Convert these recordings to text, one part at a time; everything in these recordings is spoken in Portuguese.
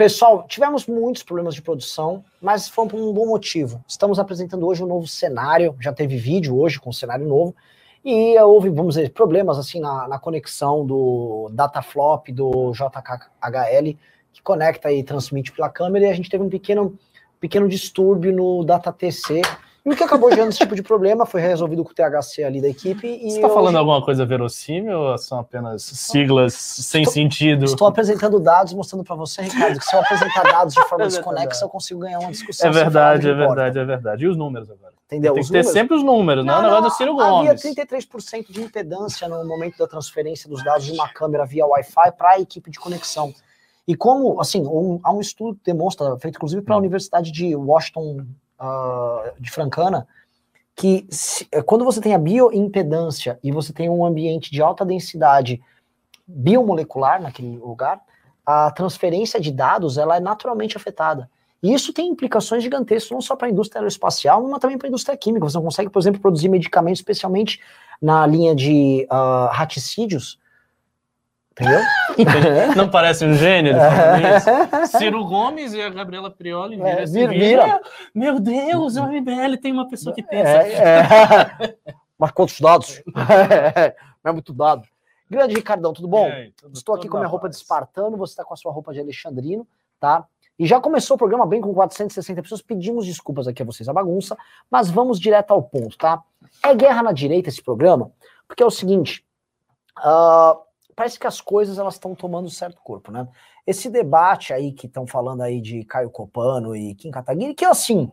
Pessoal, tivemos muitos problemas de produção, mas foi por um bom motivo. Estamos apresentando hoje um novo cenário, já teve vídeo hoje com um cenário novo, e houve, vamos dizer, problemas assim na, na conexão do dataflop do JKHL, que conecta e transmite pela câmera, e a gente teve um pequeno, pequeno distúrbio no DataTC, e o que acabou gerando esse tipo de problema foi resolvido com o THC ali da equipe. E Você está falando alguma coisa verossímil ou são apenas siglas sem estou, sentido? Estou apresentando dados mostrando para você, Ricardo, que se eu apresentar dados de forma é desconexa, eu consigo ganhar uma discussão. É verdade, é verdade, é verdade. E os números agora? Entendeu? Tem que ter sempre os números, não, não, não é do Ciro Gomes. Havia 33% de impedância no momento da transferência dos dados de uma câmera via Wi-Fi para a equipe de conexão. E como, assim, um, há um estudo que demonstra, feito inclusive pela hum. Universidade de Washington uh, de Francana, que se, é, quando você tem a bioimpedância e você tem um ambiente de alta densidade biomolecular naquele lugar, a transferência de dados ela é naturalmente afetada. E isso tem implicações gigantescas, não só para a indústria aeroespacial, mas também para a indústria química. Você não consegue, por exemplo, produzir medicamentos, especialmente na linha de uh, raticídios, Entendeu? Não parece um gênio? Ciro Gomes e a Gabriela Prioli viram é, vira, vira. Meu Deus, o MBL tem uma pessoa que pensa. É, é. Mas quantos dados? Não é muito dado. Grande Ricardão, tudo bom? Aí, tudo, Estou aqui com a minha roupa de espartano, você está com a sua roupa de alexandrino, tá? E já começou o programa bem com 460 pessoas. Pedimos desculpas aqui a vocês a bagunça, mas vamos direto ao ponto, tá? É guerra na direita esse programa, porque é o seguinte. Uh, parece que as coisas elas estão tomando certo corpo, né? Esse debate aí que estão falando aí de Caio Copano e Kim Kataguiri, que assim,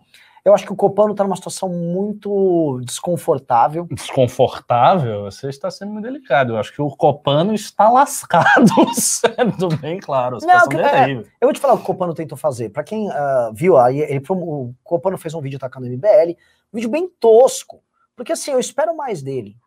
eu acho que o Copano está numa situação muito desconfortável. Desconfortável? Você está sendo muito delicado. Eu acho que o Copano está lascado, sendo bem claro. Não, é, eu vou te falar o que o Copano tentou fazer. Para quem uh, viu, aí ele, o Copano fez um vídeo atacando o MBL, um vídeo bem tosco. Porque assim, eu espero mais dele.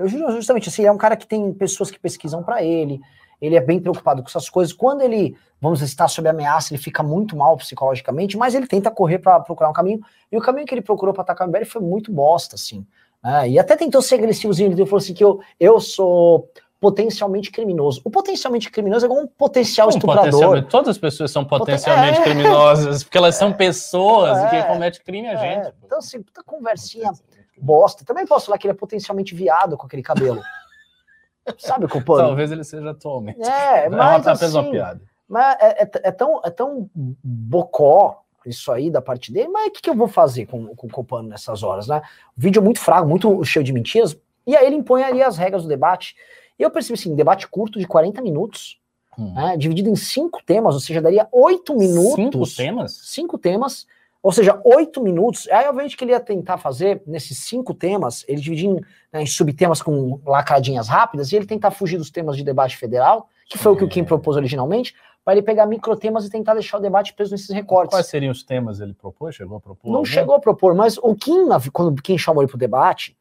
Eu juro justamente assim, é um cara que tem pessoas que pesquisam para ele, ele é bem preocupado com essas coisas. Quando ele, vamos dizer, está sob ameaça, ele fica muito mal psicologicamente, mas ele tenta correr para procurar um caminho. E o caminho que ele procurou para atacar o MBL foi muito bosta, assim. Né? E até tentou ser agressivozinho, ele falou assim que eu, eu sou potencialmente criminoso. O potencialmente criminoso é como um potencial um estuprador. Todas as pessoas são potencialmente Poten é. criminosas, porque elas são pessoas é. que cometem crime a gente. É. Então, assim, puta conversinha bosta. Também posso falar que ele é potencialmente viado com aquele cabelo. Sabe, culpando? Talvez ele seja atualmente. É, mas é assim, uma piada. Mas é, é, é, tão, é tão bocó isso aí da parte dele, mas o que, que eu vou fazer com, com o Copano nessas horas, né? O vídeo é muito fraco, muito cheio de mentiras, e aí ele impõe ali as regras do debate. E eu percebi assim, debate curto de 40 minutos, hum. né, dividido em cinco temas, ou seja, daria oito minutos. Cinco temas? Cinco temas ou seja, oito minutos. Aí, obviamente, que ele ia tentar fazer nesses cinco temas, ele dividir em, né, em subtemas com lacradinhas rápidas, e ele tentar fugir dos temas de debate federal, que foi é. o que o Kim propôs originalmente, para ele pegar microtemas e tentar deixar o debate preso nesses recortes. Quais seriam os temas ele propôs? Chegou a propor? Não algum? chegou a propor, mas o Kim, quando o Kim chamou ele para o debate,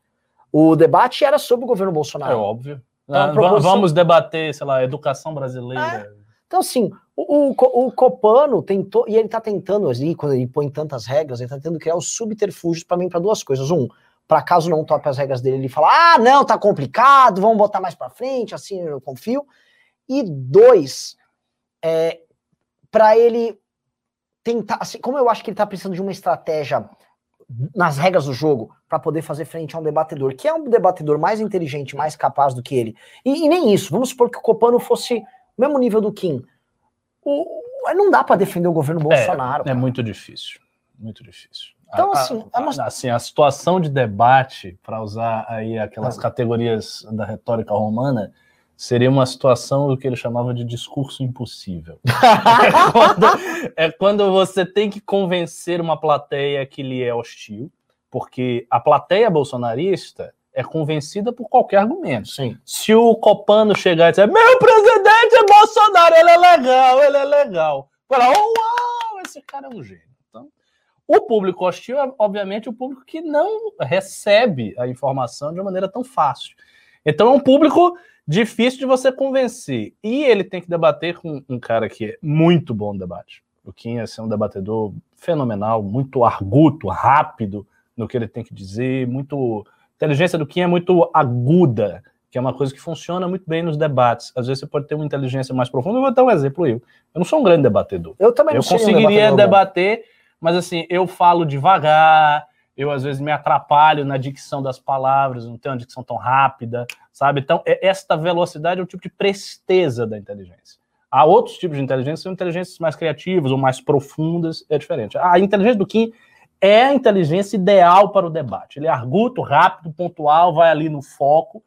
o debate era sobre o governo Bolsonaro. É óbvio. Então, ah, vamos debater, sei lá, educação brasileira. É. Então, assim, o, o, o, Copano tentou, e ele está tentando ali, quando ele põe tantas regras, ele está tentando criar os subterfúgios para mim para duas coisas. Um, para caso não tope as regras dele, ele fala: ah, não, tá complicado, vamos botar mais para frente, assim eu confio. E dois, é, para ele tentar, assim, como eu acho que ele está precisando de uma estratégia nas regras do jogo para poder fazer frente a um debatedor, que é um debatedor mais inteligente, mais capaz do que ele. E, e nem isso, vamos supor que o Copano fosse mesmo nível do Kim. O, não dá para defender o governo Bolsonaro. É, é, muito difícil. Muito difícil. Então, assim, a, a, assim, a situação de debate, para usar aí aquelas ah. categorias da retórica romana, seria uma situação do que ele chamava de discurso impossível. é, quando, é quando você tem que convencer uma plateia que lhe é hostil, porque a plateia bolsonarista é convencida por qualquer argumento. Sim. Se o Copano chegar e dizer, meu presidente é Bolsonaro, ele é legal, ele é legal. Fala, uau, esse cara é um gênio. Então, o público hostil é, obviamente, o público que não recebe a informação de uma maneira tão fácil. Então, é um público difícil de você convencer. E ele tem que debater com um cara que é muito bom no debate. O Kim é um debatedor fenomenal, muito arguto, rápido no que ele tem que dizer, muito inteligência do Kim é muito aguda que é uma coisa que funciona muito bem nos debates. Às vezes você pode ter uma inteligência mais profunda. Eu vou dar um exemplo eu. Eu não sou um grande debatedor. Eu também não Eu conseguiria um debater, mas assim, eu falo devagar, eu às vezes me atrapalho na dicção das palavras, não tenho uma dicção tão rápida, sabe? Então, esta velocidade é um tipo de presteza da inteligência. Há outros tipos de inteligência, são inteligências mais criativas ou mais profundas, é diferente. A inteligência do Kim é a inteligência ideal para o debate. Ele é arguto, rápido, pontual, vai ali no foco.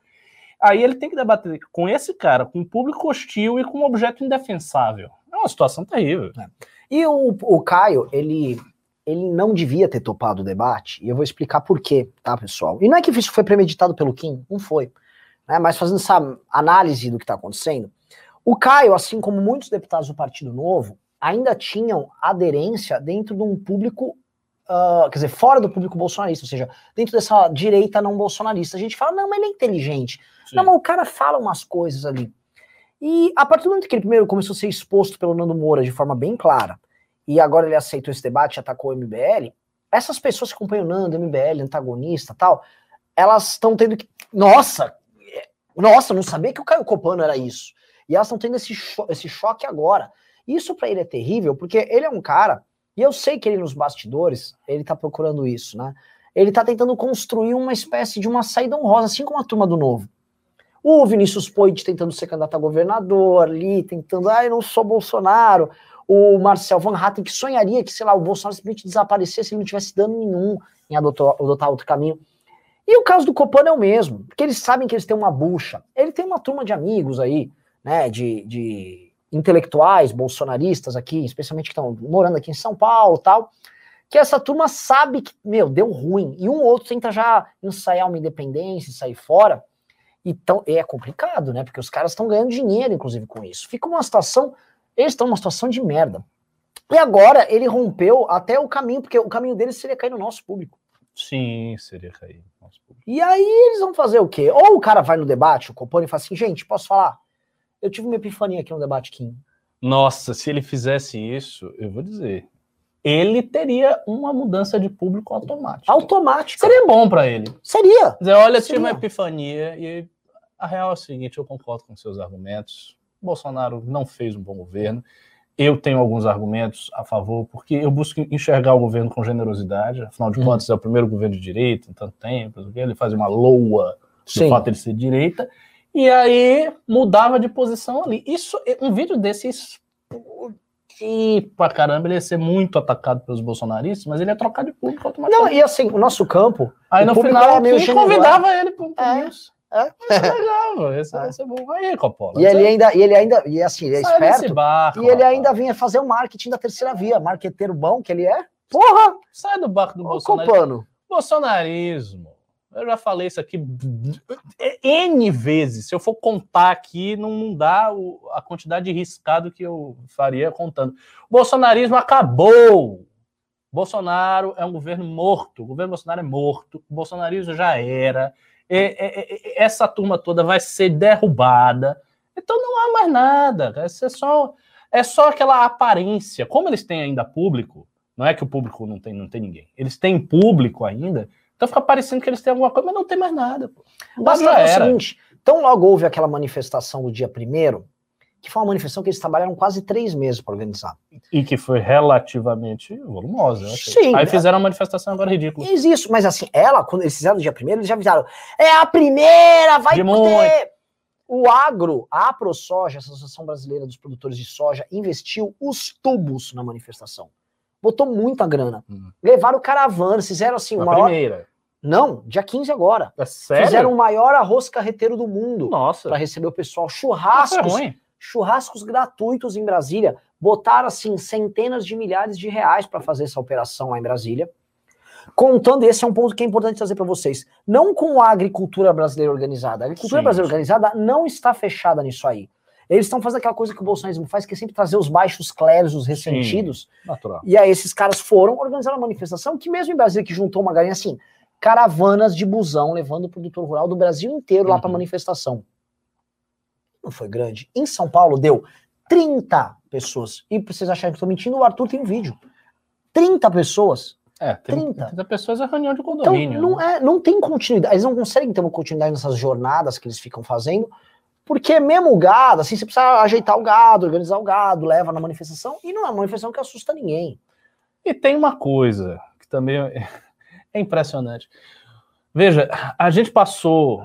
Aí ele tem que debater com esse cara, com um público hostil e com um objeto indefensável. É uma situação terrível. É. E o, o Caio, ele, ele não devia ter topado o debate, e eu vou explicar por quê, tá, pessoal? E não é que isso foi premeditado pelo Kim, não foi. Né? Mas fazendo essa análise do que está acontecendo, o Caio, assim como muitos deputados do Partido Novo, ainda tinham aderência dentro de um público, uh, quer dizer, fora do público bolsonarista, ou seja, dentro dessa direita não bolsonarista. A gente fala, não, mas ele é inteligente. Sim. Não, mas o cara fala umas coisas ali. E a partir do momento que ele primeiro começou a ser exposto pelo Nando Moura de forma bem clara, e agora ele aceitou esse debate e atacou o MBL, essas pessoas que acompanham o Nando, MBL, antagonista tal, elas estão tendo que. Nossa! Nossa, não sabia que o Caio Copano era isso. E elas estão tendo esse, cho esse choque agora. Isso para ele é terrível, porque ele é um cara, e eu sei que ele nos bastidores, ele tá procurando isso, né? Ele tá tentando construir uma espécie de uma saída honrosa, assim como a turma do Novo. O Vinícius Poit tentando ser candidato a governador, ali, tentando, ah, eu não sou Bolsonaro. O Marcel Van Hatten, que sonharia que, sei lá, o Bolsonaro simplesmente desaparecesse se ele não tivesse dano nenhum em adotar, adotar outro caminho. E o caso do Copano é o mesmo, porque eles sabem que eles têm uma bucha. Ele tem uma turma de amigos aí, né, de, de intelectuais bolsonaristas aqui, especialmente que estão morando aqui em São Paulo tal, que essa turma sabe que, meu, deu ruim. E um ou outro tenta já ensaiar uma independência, sair fora. Então, é complicado, né? Porque os caras estão ganhando dinheiro, inclusive, com isso. Fica uma situação. Eles estão numa situação de merda. E agora ele rompeu até o caminho, porque o caminho deles seria cair no nosso público. Sim, seria cair no nosso público. E aí eles vão fazer o quê? Ou o cara vai no debate, o Copone, e fala assim: gente, posso falar? Eu tive uma epifania aqui no debate Kim. Nossa, se ele fizesse isso, eu vou dizer, ele teria uma mudança de público automática. Automática. Seria bom para ele. Seria. Dizer, olha, Seria. tive uma epifania e a real é o seguinte, eu concordo com seus argumentos. Bolsonaro não fez um bom governo. Eu tenho alguns argumentos a favor, porque eu busco enxergar o governo com generosidade. Afinal de hum. contas, é o primeiro governo de direita em tanto tempo. Ele faz uma loa do fato de ser direita e aí mudava de posição ali. Isso, um vídeo desse explodir pra caramba, ele ia ser muito atacado pelos bolsonaristas, mas ele ia trocar de público automaticamente. Não, e assim, o nosso campo. Aí no final, meio convidava ele pro é. É. Isso é legal, esse, é. esse é bom. Aí, Coppola. E ele ainda, e ele ainda, e assim, ele é Sai esperto. Barco, e ele ainda vinha fazer o marketing da terceira via, marqueteiro bom que ele é. Porra! Sai do barco do Bolsonaro. Bolsonarismo eu já falei isso aqui N vezes. Se eu for contar aqui, não dá a quantidade de riscado que eu faria contando. O bolsonarismo acabou. Bolsonaro é um governo morto. O governo Bolsonaro é morto. O bolsonarismo já era. essa turma toda vai ser derrubada. Então não há mais nada. É só, é só aquela aparência. Como eles têm ainda público, não é que o público não tem, não tem ninguém. Eles têm público ainda então fica parecendo que eles têm alguma coisa, mas não tem mais nada. Pô. Basta é o seguinte, então logo houve aquela manifestação do dia primeiro, que foi uma manifestação que eles trabalharam quase três meses para organizar. E que foi relativamente volumosa. Sim. Aí fizeram uma manifestação agora ridícula. Isso, mas assim, ela, quando eles fizeram no dia primeiro, eles já avisaram, é a primeira, vai de ter... Muito. O agro, a ProSoja, a Associação Brasileira dos Produtores de Soja, investiu os tubos na manifestação. Botou muita grana. Hum. Levaram caravanas, fizeram assim, uma maior... primeira. Não, dia 15 agora. É sério? Fizeram o maior arroz carreteiro do mundo. Nossa. Para receber o pessoal. Churrascos. É churrascos gratuitos em Brasília. Botaram, assim, centenas de milhares de reais para fazer essa operação lá em Brasília. Contando, esse é um ponto que é importante trazer para vocês. Não com a agricultura brasileira organizada. A agricultura sim, brasileira organizada não está fechada nisso aí. Eles estão fazendo aquela coisa que o bolsonarismo faz, que é sempre trazer os baixos clérigos, os ressentidos. Sim, natural. E aí esses caras foram organizar uma manifestação que mesmo em Brasília, que juntou uma galinha assim, caravanas de busão levando o produtor rural do Brasil inteiro lá para uhum. manifestação. Não foi grande. Em São Paulo deu 30 pessoas. E pra vocês acharem que estou mentindo, o Arthur tem um vídeo. 30 pessoas. É, 30. 30. 30 pessoas é reunião de Então, condomínio. não, né? é, não tem continuidade. Eles não conseguem ter uma continuidade nessas jornadas que eles ficam fazendo, porque mesmo o gado, assim, você precisa ajeitar o gado, organizar o gado, leva na manifestação, e não é uma manifestação que assusta ninguém. E tem uma coisa que também é impressionante. Veja, a gente passou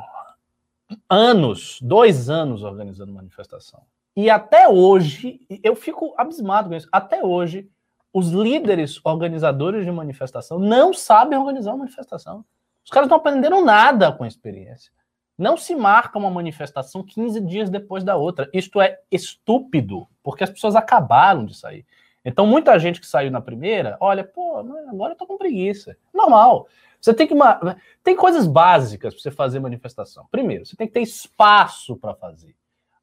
anos, dois anos organizando manifestação. E até hoje, eu fico abismado com isso, até hoje, os líderes organizadores de manifestação não sabem organizar uma manifestação. Os caras não aprenderam nada com a experiência. Não se marca uma manifestação 15 dias depois da outra. Isto é estúpido, porque as pessoas acabaram de sair. Então, muita gente que saiu na primeira, olha, pô, agora eu tô com preguiça. Normal. Você tem que. ma- Tem coisas básicas para você fazer manifestação. Primeiro, você tem que ter espaço para fazer.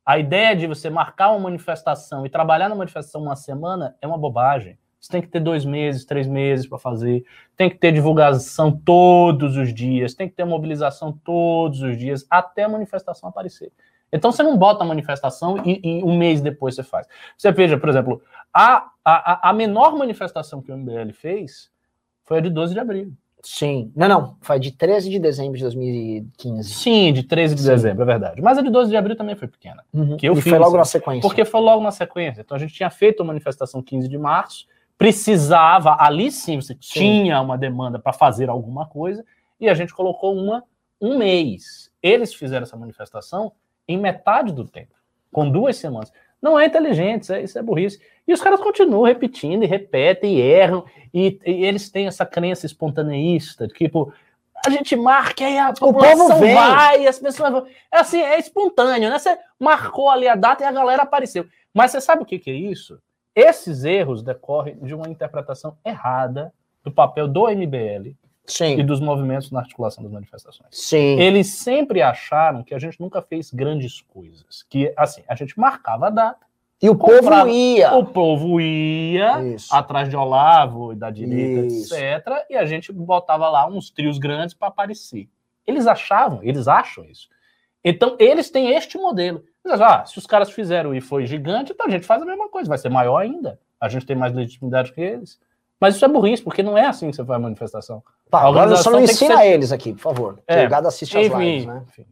A ideia de você marcar uma manifestação e trabalhar na manifestação uma semana é uma bobagem. Você tem que ter dois meses, três meses para fazer. Tem que ter divulgação todos os dias. Tem que ter mobilização todos os dias até a manifestação aparecer. Então você não bota a manifestação e, e um mês depois você faz. Você veja, por exemplo, a, a, a menor manifestação que o MBL fez foi a de 12 de abril. Sim. Não, não. Foi de 13 de dezembro de 2015. Sim, de 13 de Sim. dezembro, é verdade. Mas a de 12 de abril também foi pequena. Uhum. Que eu e fiz, foi logo na sequência. Porque foi logo na sequência. Então a gente tinha feito a manifestação 15 de março, precisava, ali sim você tinha uma demanda para fazer alguma coisa, e a gente colocou uma um mês. Eles fizeram essa manifestação em metade do tempo, com duas semanas. Não é inteligente, isso é, isso é burrice. E os caras continuam repetindo e repetem e erram, e, e eles têm essa crença espontaneísta, de tipo, a gente marca e aí a população povo vem. vai, as pessoas vão. É assim, é espontâneo, né? Você marcou ali a data e a galera apareceu. Mas você sabe o que, que é isso? Esses erros decorrem de uma interpretação errada do papel do MBL e Sim. dos movimentos na articulação das manifestações. Sim. Eles sempre acharam que a gente nunca fez grandes coisas. Que, assim, a gente marcava a data, E o comprava- povo ia. o povo ia Isso. atrás de Olavo e da direita, Isso. etc. E a gente botava lá uns trios grandes para aparecer. Eles achavam, eles acham isso. Então, eles têm este modelo. Eles acham, ah, se os caras fizeram e foi gigante, então a gente faz a mesma coisa, vai ser maior ainda. A gente tem mais legitimidade que eles. Mas isso é burrice, porque não é assim que você faz a manifestação. Tá, agora só não ensina ser- eles aqui, por favor. É, É, o gado assiste as Enfim, lives, né? enfim.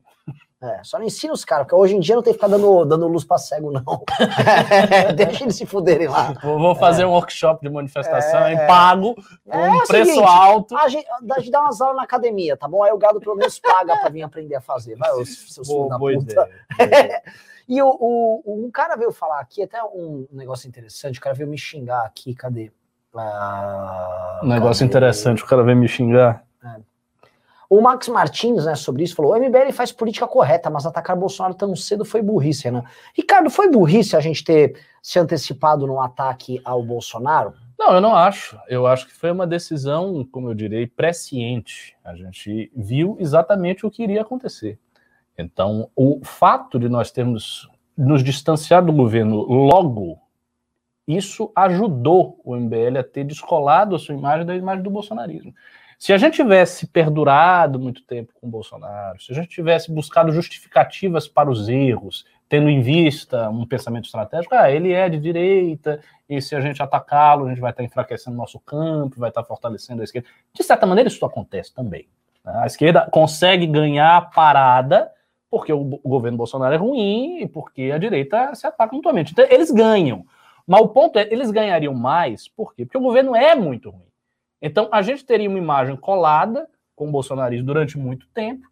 É, só não ensina os caras, porque hoje em dia não tem que ficar dando, dando luz pra cego, não. Deixa eles se fuderem lá. Vou, fazer um workship de manifestação É. em pago, com É um o preço seguinte, alto. A gente, a gente dá umas aulas na academia, tá bom? Aí o gado pelo menos paga pra vir aprender a fazer. Vai, os seus filhos Boa, da boa puta. ideia. E o, o- um cara veio falar aqui, até um negócio interessante, o cara veio me xingar aqui, cadê? Ah, Um negócio interessante, o cara vem me xingar. O Max Martins, né, sobre isso, falou: o MBL faz política correta, mas atacar Bolsonaro tão cedo foi burrice, Renan. Ricardo, foi burrice a gente ter se antecipado no ataque ao Bolsonaro? Não, eu não acho. Eu acho que foi uma decisão, como eu direi, presciente. A gente viu exatamente o que iria acontecer. Então, o fato de nós termos nos distanciado do governo logo, isso ajudou o MBL a ter descolado a sua imagem da imagem do bolsonarismo. Se a gente tivesse perdurado muito tempo com Bolsonaro, se a gente tivesse buscado justificativas para os erros, tendo em vista um pensamento estratégico, ah, ele é de direita, e se a gente atacá-lo, a gente vai estar enfraquecendo nosso campo, vai estar fortalecendo a esquerda. De certa maneira, isso acontece também. né? A esquerda consegue ganhar parada porque o governo Bolsonaro é ruim e porque a direita se ataca mutuamente. Então, eles ganham. Mas o ponto é, eles ganhariam mais, por quê? Porque o governo é muito ruim. Então, a gente teria uma imagem colada com o bolsonarismo durante muito tempo.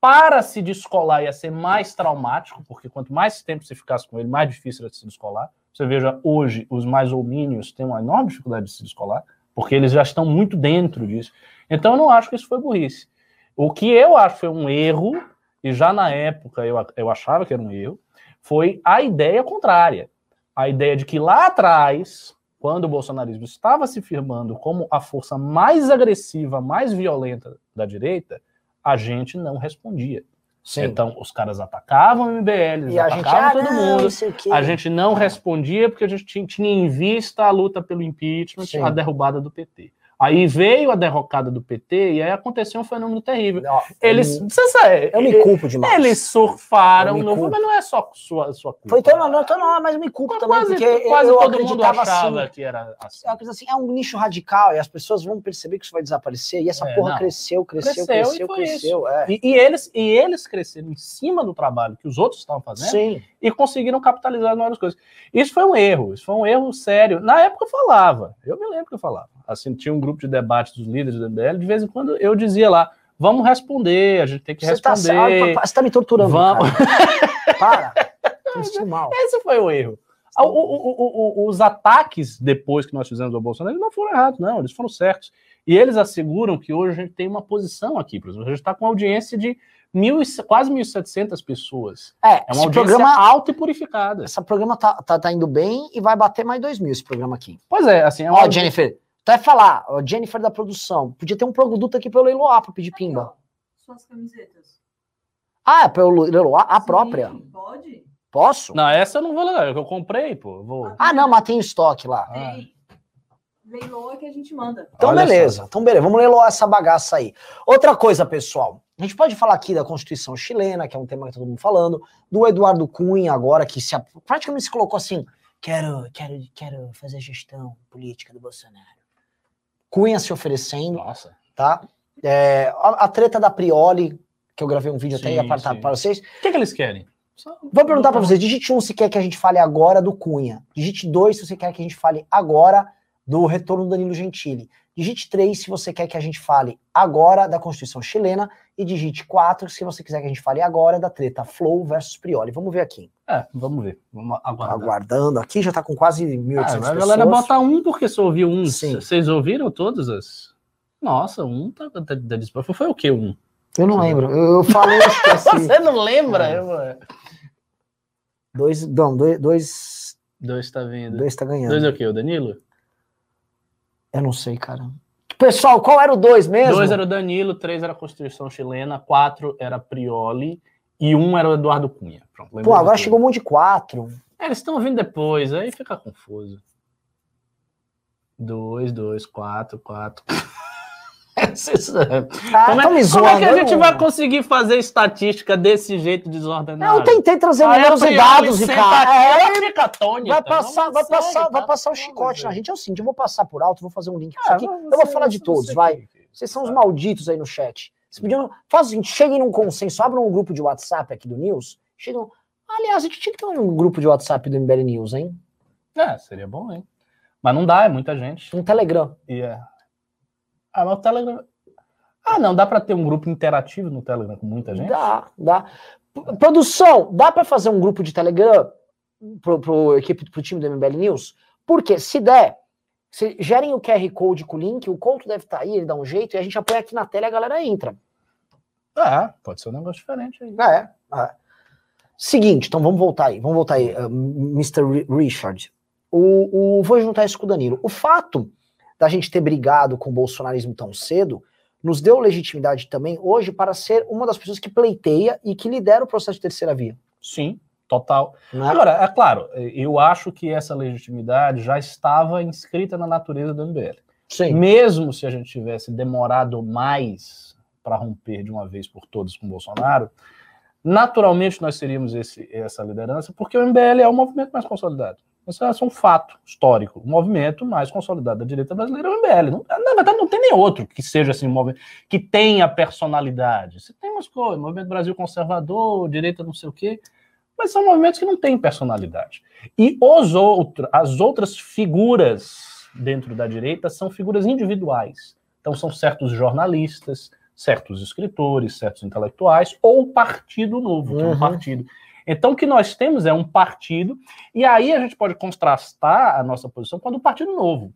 Para se descolar ia ser mais traumático, porque quanto mais tempo você ficasse com ele, mais difícil era se descolar. Você veja, hoje, os mais homínios têm uma enorme dificuldade de se descolar, porque eles já estão muito dentro disso. Então, eu não acho que isso foi burrice. O que eu acho foi um erro, e já na época eu, eu achava que era um erro, foi a ideia contrária. A ideia de que lá atrás, quando o bolsonarismo estava se firmando como a força mais agressiva, mais violenta da direita, a gente não respondia. Sim. Então, os caras atacavam o MBL, eles e a gente, atacavam ah, todo mundo. não. A gente não respondia porque a gente tinha, tinha em vista a luta pelo impeachment, Sim. a derrubada do PT. Aí veio a derrocada do PT e aí aconteceu um fenômeno terrível. Ó, Eles, eu, você sabe, eu me culpo demais. eles surfaram, Eu no, culpo. mas não é só sua, sua culpa. Foi tão não, tão não, mas eu me culpo também, quase, porque quase eu todo mundo achava assim. que era assim. É coisa assim, é um nicho radical e as pessoas vão perceber que isso vai desaparecer. E essa É, porra não. cresceu, cresceu, Cresceu cresceu, cresceu. É. E, e eles, e eles cresceram em cima do trabalho que os outros estavam fazendo Sim. e conseguiram capitalizar nas coisas. Isso foi um erro, isso foi um erro sério. Na época eu falava, eu me lembro que eu falava. Assim, tinha um grupo de debate dos líderes do MBL, de vez em quando eu dizia lá, vamos responder, a gente tem que Você tá, responder. ah, você tá me torturando, Vamos. Para. Mal. Esse foi o erro. O- o- o- os ataques depois que nós fizemos ao Bolsonaro, não foram errados, não, eles foram certos. E eles asseguram que hoje a gente tem uma posição aqui, por exemplo, a gente está com uma audiência de mil, e- quase 1.700 pessoas. É, É uma audiência programa, alta e purificada. esse programa tá, tá, tá indo bem e vai bater mais dois mil esse programa aqui. Pois é, assim, é Ó, audi- Jennifer, tu vai falar, Jennifer da produção, podia ter um produto aqui pra eu leiloar, pra pedir pimba. Suas camisetas. Ah, é pra eu leiloar a própria? Sim, pode? Posso? Não, essa eu não vou levar, é que eu comprei, pô. Vou... Ah, não, mas tem estoque lá. Ah. Tem. Leiloa que a gente manda. Então, Olha beleza. Então, beleza. Vamos leiloar essa bagaça aí. Outra coisa, pessoal. A gente pode falar aqui da Constituição chilena, que é um tema que todo mundo falando, do Eduardo Cunha agora, que se, praticamente se colocou assim, quero, quero, quero fazer gestão política do Bolsonaro. Cunha se oferecendo, Nossa. tá? É, a, a treta da Prioli, que eu gravei um vídeo até Sim, aí para sim. para vocês. O que, que eles querem? Só- Vou perguntar para vocês, digite um se quer que a gente fale agora do Cunha. Digite dois se você quer que a gente fale agora do retorno do Danilo Gentili. Digite três se você quer que a gente fale agora da Constituição chilena. E digite quatro se você quiser que a gente fale agora da treta Flow versus Prioli. Vamos ver aqui. É, vamos ver. Vamos aguardar. Aguardando aqui, já tá com quase 1.800 Ah, pessoas. a galera bota um porque só ouviu um. Sim. Vocês ouviram todas as. Nossa, um tá, tá, tá disposto. Foi o quê? Um? Eu não lembro. Eu, eu falei, eu esqueci. Você não lembra? É. Eu- dois, não, dois, dois, Dois tá vindo. dois tá ganhando. Dois é o quê? O Danilo? Eu não sei, cara. Pessoal, qual era o dois mesmo? Dois era o Danilo, três era a Constituição Chilena, quatro era Prioli e um era o Eduardo Cunha. Pronto, Pô, agora de chegou um monte de quatro. É, eles estão vindo depois, aí fica confuso. Dois, dois, quatro, quatro. Esses- Ah, como, é, tão me como zoando. é que a gente não- vai conseguir fazer estatística desse jeito desordenado? Eu tentei trazer Aí a números e dados, Ricardo. É, fica atônita, vai passar, vai passar, vai tá passar o chicote na gente. É o seguinte, eu vou passar por alto, vou fazer um link Ah, aqui. Eu vou falar de você- todos, vai. Vocês são os malditos aí no chat. Vocês podiam. Faz o seguinte, cheguem num consenso, abram um grupo de WhatsApp aqui do News. Chegam. Aliás, a gente tinha que ter um grupo de WhatsApp do MBL News, hein? É, seria bom, hein? Mas não dá, é muita gente. Um Telegram. E é... Ah, mas o Telegram. Ah, não, dá pra ter um grupo interativo no Telegram com muita gente? Dá, dá. P- Produção, dá pra fazer um grupo de Telegram pro, pro equipe pro time do MBL News? Porque se der, se gerem o QR Code com o link, o Couto deve estar aí, ele dá um jeito, e a gente apoia aqui na tela e a galera entra. Ah, pode ser um negócio diferente aí. É, é. Seguinte, então vamos voltar aí, vamos voltar aí, uh, Mr. Ri- Richard. O, o- vou juntar isso com o Danilo. O fato da gente ter brigado com o bolsonarismo tão cedo nos deu legitimidade também hoje para ser uma das pessoas que pleiteia e que lidera o processo de terceira via. Sim, total. Né? Agora, é claro, eu acho que essa legitimidade já estava inscrita na natureza do MBL. Sim. Mesmo se a gente tivesse demorado mais para romper de uma vez por todas com o Bolsonaro, naturalmente nós teríamos esse, essa liderança, porque o MBL é o movimento mais consolidado. Isso é um fato histórico. O movimento mais consolidado da direita brasileira é o MBL. Não, na verdade, não tem nem outro que seja assim, um movimento que tenha personalidade. Você tem umas coisas, movimento Brasil conservador, direita não sei o quê, mas são movimentos que não têm personalidade. E os outro, as outras figuras dentro da direita são figuras individuais. Então, são certos jornalistas, certos escritores, certos intelectuais, ou Partido Novo, que é um Uhum. partido. Então, o que nós temos é um partido, e aí a gente pode contrastar a nossa posição com a do Partido Novo.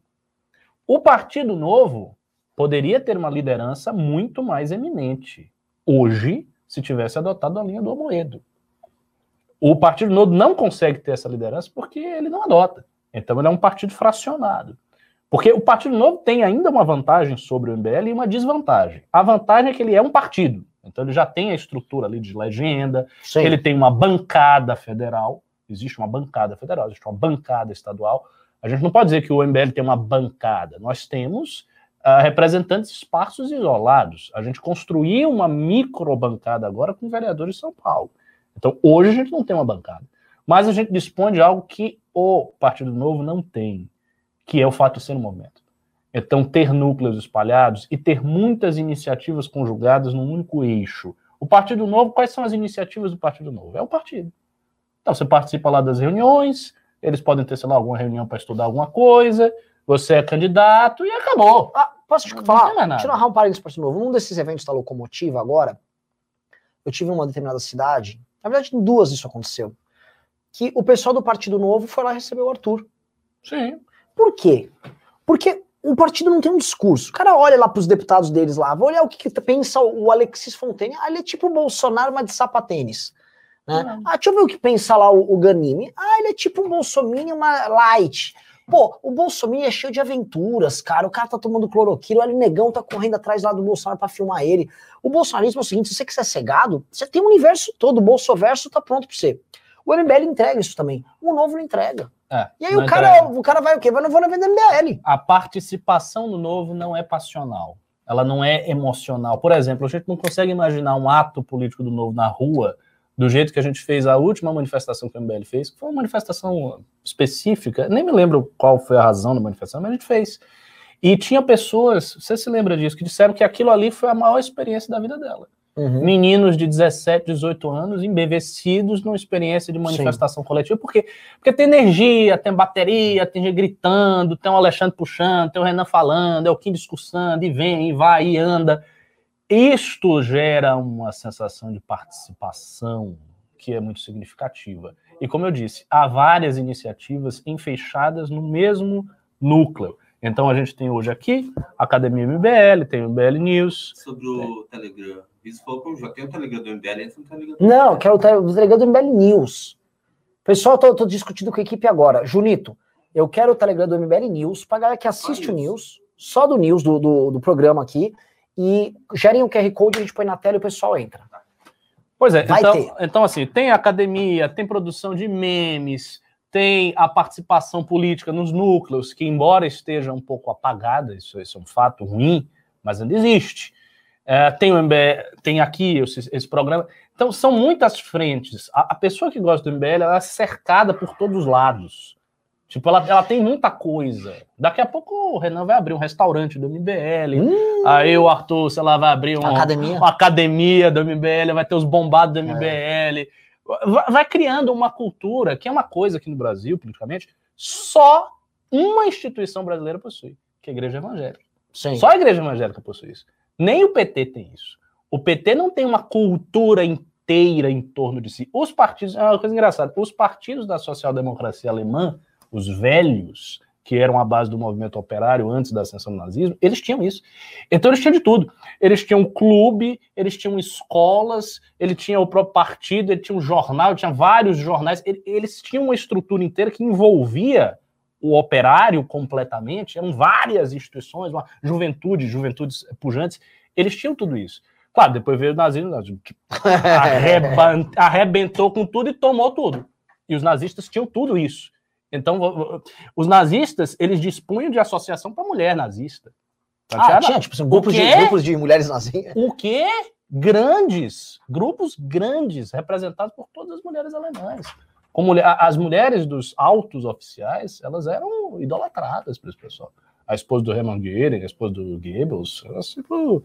O Partido Novo poderia ter uma liderança muito mais eminente hoje, se tivesse adotado a linha do Amoedo. O Partido Novo não consegue ter essa liderança porque ele não adota. Então, ele é um partido fracionado. Porque o Partido Novo tem ainda uma vantagem sobre o MBL e uma desvantagem. A vantagem é que ele é um partido. Então ele já tem a estrutura ali de legenda, Sim. ele tem uma bancada federal, existe uma bancada federal, existe uma bancada estadual. A gente não pode dizer que o MBL tem uma bancada. Nós temos uh, representantes esparsos e isolados. A gente construiu uma microbancada agora com vereadores de São Paulo. Então, hoje a gente não tem uma bancada. Mas a gente dispõe de algo que o Partido Novo não tem, que é o fato de ser um movimento. Então, ter núcleos espalhados e ter muitas iniciativas conjugadas num único eixo. O Partido Novo, quais são as iniciativas do Partido Novo? É o partido. Então, você participa lá das reuniões, eles podem ter, sei lá, alguma reunião para estudar alguma coisa, você é candidato e acabou. Ah, posso te Não falar? nada. Deixa eu narrar um parênteses para novo. Num desses eventos da locomotiva agora, eu tive em uma determinada cidade, na verdade, em duas isso aconteceu, que o pessoal do Partido Novo foi lá receber o Arthur. Sim. Por quê? Porque o partido não tem um discurso. O cara olha lá pros deputados deles lá, vai olhar o que, que pensa o Alexis Fontaine. Ah, ele é tipo o Bolsonaro, mas de sapatênis. Né? Não. Ah, deixa eu ver o que pensa lá o, o Ganime. Ah, ele é tipo um Bolsonaro, uma light. Pô, o Bolsonaro é cheio de aventuras, cara. O cara tá tomando cloroquina, o Negão tá correndo atrás lá do Bolsonaro pra filmar ele. O bolsonarismo é o seguinte: se você quiser ser gado, você tem o universo todo, o Bolsoverso tá pronto pra você. O MBL entrega isso também. O novo não entrega. É, E aí não o cara, entrega. o cara vai o quê? Vai no vou na venda MBL. A participação no novo não é passional. Ela não é emocional. Por exemplo, a gente não consegue imaginar um ato político do novo na rua do jeito que a gente fez a última manifestação que o MBL fez, que foi uma manifestação específica, nem me lembro qual foi a razão da manifestação, mas a gente fez. E tinha pessoas, você se lembra disso, que disseram que aquilo ali foi a maior experiência da vida dela. Uhum. Meninos de 17, 18 anos embevecidos numa experiência de manifestação coletiva, porque, porque tem energia, tem bateria, tem gente gritando, tem o Alexandre puxando, tem o Renan falando, é o Kim discussando, e vem, e vai, e anda. Isto gera uma sensação de participação que é muito significativa. E como eu disse, há várias iniciativas enfechadas no mesmo núcleo. Então a gente tem hoje aqui a Academia MBL, tem o MBL News, Sobre o Telegram. Isso falou como já tem o Telegram do MBL, entra no Telegram do Não, quero o o delegado do MBL News. Pessoal, tô, tô discutindo com a equipe agora. Junito, eu quero o Telegram do MBL News pra galera que assiste Só o News. News, só do News, do, do, do programa aqui, e gerem o QR Code, a gente põe na tela e o pessoal entra. Pois é, Vai então, ter. então assim, tem academia, tem produção de memes, tem a participação política nos núcleos, que embora esteja um pouco apagada, isso, isso é um fato ruim, mas ainda existe. É, tem o MBL, tem aqui esse, esse programa. Então, são muitas frentes. A, a pessoa que gosta do MBL, ela é cercada por todos os lados. Tipo, ela, ela tem muita coisa. Daqui a pouco o Renan vai abrir um restaurante do MBL. Hum, Aí o Arthur, sei lá, vai abrir um, academia. uma academia do MBL, vai ter os bombados do MBL. Vai, vai criando uma cultura, que é uma coisa aqui no Brasil, politicamente, só uma instituição brasileira possui, que é a Igreja Evangélica. Sim. Só a Igreja Evangélica possui isso. Nem o PT tem isso. O PT não tem uma cultura inteira em torno de si. Os partidos, é uma coisa engraçada, os partidos da social-democracia alemã, os velhos, que eram a base do movimento operário antes da ascensão do nazismo, eles tinham isso. Então eles tinham de tudo. Eles tinham clube, eles tinham escolas, ele tinha o próprio partido, ele tinha um jornal, tinha vários jornais, ele- eles tinham uma estrutura inteira que envolvia o operário completamente, eram várias instituições, uma juventude, juventudes pujantes, eles tinham tudo isso. Claro, depois veio o nazismo, que arrebentou com tudo e tomou tudo. E os nazistas tinham tudo isso. Então, os nazistas, eles dispunham de associação para mulher nazista. Tá Ah, tinha, tipo, assim, grupos, de, grupos de mulheres nazinhas. O que? Grandes, grupos grandes, representados por todas as mulheres alemãs. Como as mulheres dos altos oficiais, elas eram idolatradas esse pessoal. A esposa do Hermann Göring, a esposa do Goebbels, era tipo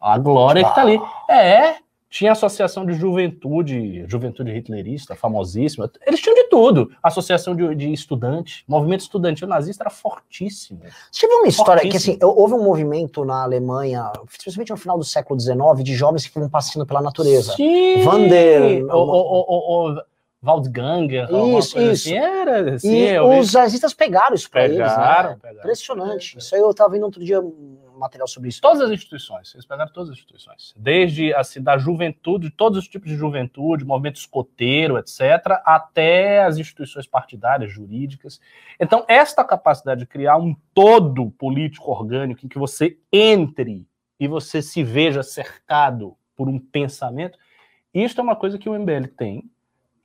a glória que tá ali. É, tinha associação de juventude, juventude hitlerista, famosíssima. Eles tinham de tudo. Associação de, de estudante, movimento estudantil nazista era fortíssimo. Você viu uma história que, assim, houve um movimento na Alemanha, especialmente no final do século XIX, de jovens que estavam passeando pela natureza. Sim! Van der- O, o, o, o, o Waldganger, Isso, isso. assim, era assim, E eu os nazistas pegaram isso pra eles, né? pegaram. Impressionante. Isso aí eu tava vendo outro dia material sobre isso. Todas as instituições, eles pegaram todas as instituições. Desde, assim, da juventude, todos os tipos de juventude, movimento escoteiro, etc., até as instituições partidárias, jurídicas. Então, esta capacidade de criar um todo político orgânico em que você entre e você se veja cercado por um pensamento, isso é uma coisa que o MBL tem.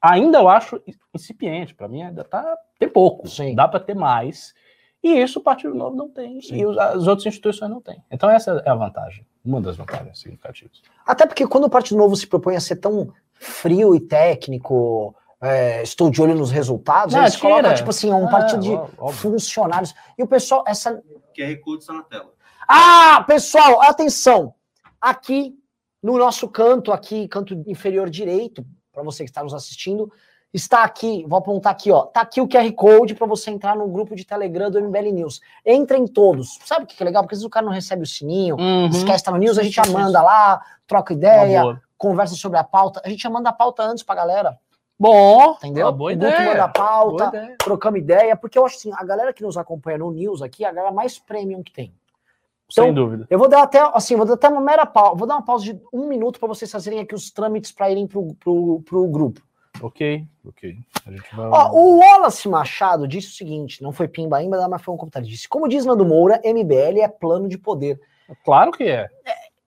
Ainda eu acho incipiente, para mim ainda tá tem pouco, Sim. dá para ter mais. E isso o Partido Novo não tem, Sim. e os- as outras instituições não têm. Então essa é a vantagem, uma das vantagens significativas. Até porque quando o Partido Novo se propõe a ser tão frio e técnico, é, estou de olho nos resultados, Não, eles tira. colocam, tipo assim, um Ah, partido de óbvio. funcionários. E o pessoal, essa. QR Code está na tela. Ah, pessoal, atenção! Aqui no nosso canto, aqui, canto inferior direito, para você que está nos assistindo, está aqui, vou apontar aqui, ó. Tá aqui o QR Code para você entrar no grupo de Telegram do MBL News. Entrem todos. Sabe o que é legal? Porque às vezes o cara não recebe o sininho, Uhum. esquece estar no News, a gente já manda lá, troca ideia, conversa sobre a pauta. A gente já manda a pauta antes pra galera, Bom, entendeu? uma boa grupo manda ideia. a pauta, Boa ideia. trocamos ideia, porque eu acho assim, a galera que nos acompanha no News aqui, a galera mais premium que tem. Então, Sem dúvida. Eu vou dar até, assim, vou dar até uma mera pausa, vou dar uma pausa de um minuto para vocês fazerem aqui os trâmites para irem pro, pro, pro grupo. Ok, ok. Vai. Ó, o Wallace Machado disse o seguinte, não foi pimba ainda, mas foi um comentário, disse, como diz Nando Moura, MBL é plano de poder. Claro que é.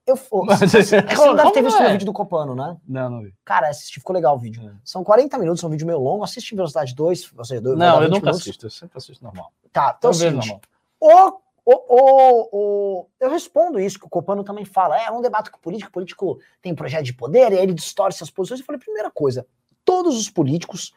Eu, ô, Mas você você não deve ter visto é? o vídeo do Copano, né? Não, não vi. Cara, assisti, ficou legal o vídeo. É. São 40 minutos, é um vídeo meio longo. Assiste em velocidade 2, ou seja, Não, eu 20 nunca minutos. assisto, eu sempre assisto normal. Tá, então é o. O, o, o, o- eu respondo isso, que o Copano também fala. É um debate com o político, o político tem projeto de poder, e aí ele distorce as posições. Eu falei, primeira coisa, todos os políticos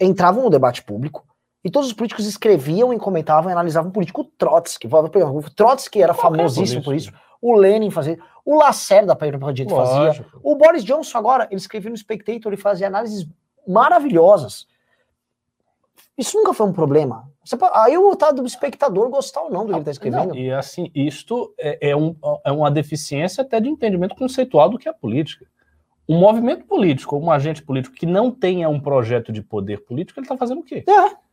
entravam no debate público, e todos os políticos escreviam e comentavam e analisavam o político. O Trotsky, o Trotsky era Qualquer famosíssimo por isso. O Lenin fazia, o Lacerda, para Dito, fazia. Lógico. O Boris Johnson agora, ele escrevia no Spectator, ele fazia análises maravilhosas. Isso nunca foi um problema. Você aí o tá do espectador gostar ou não do que ele está escrevendo. Não, e assim, isto é, é um- é uma deficiência até de entendimento conceitual do que é política. Um movimento político, um agente político que não tenha um projeto de poder político, ele está fazendo o quê? É.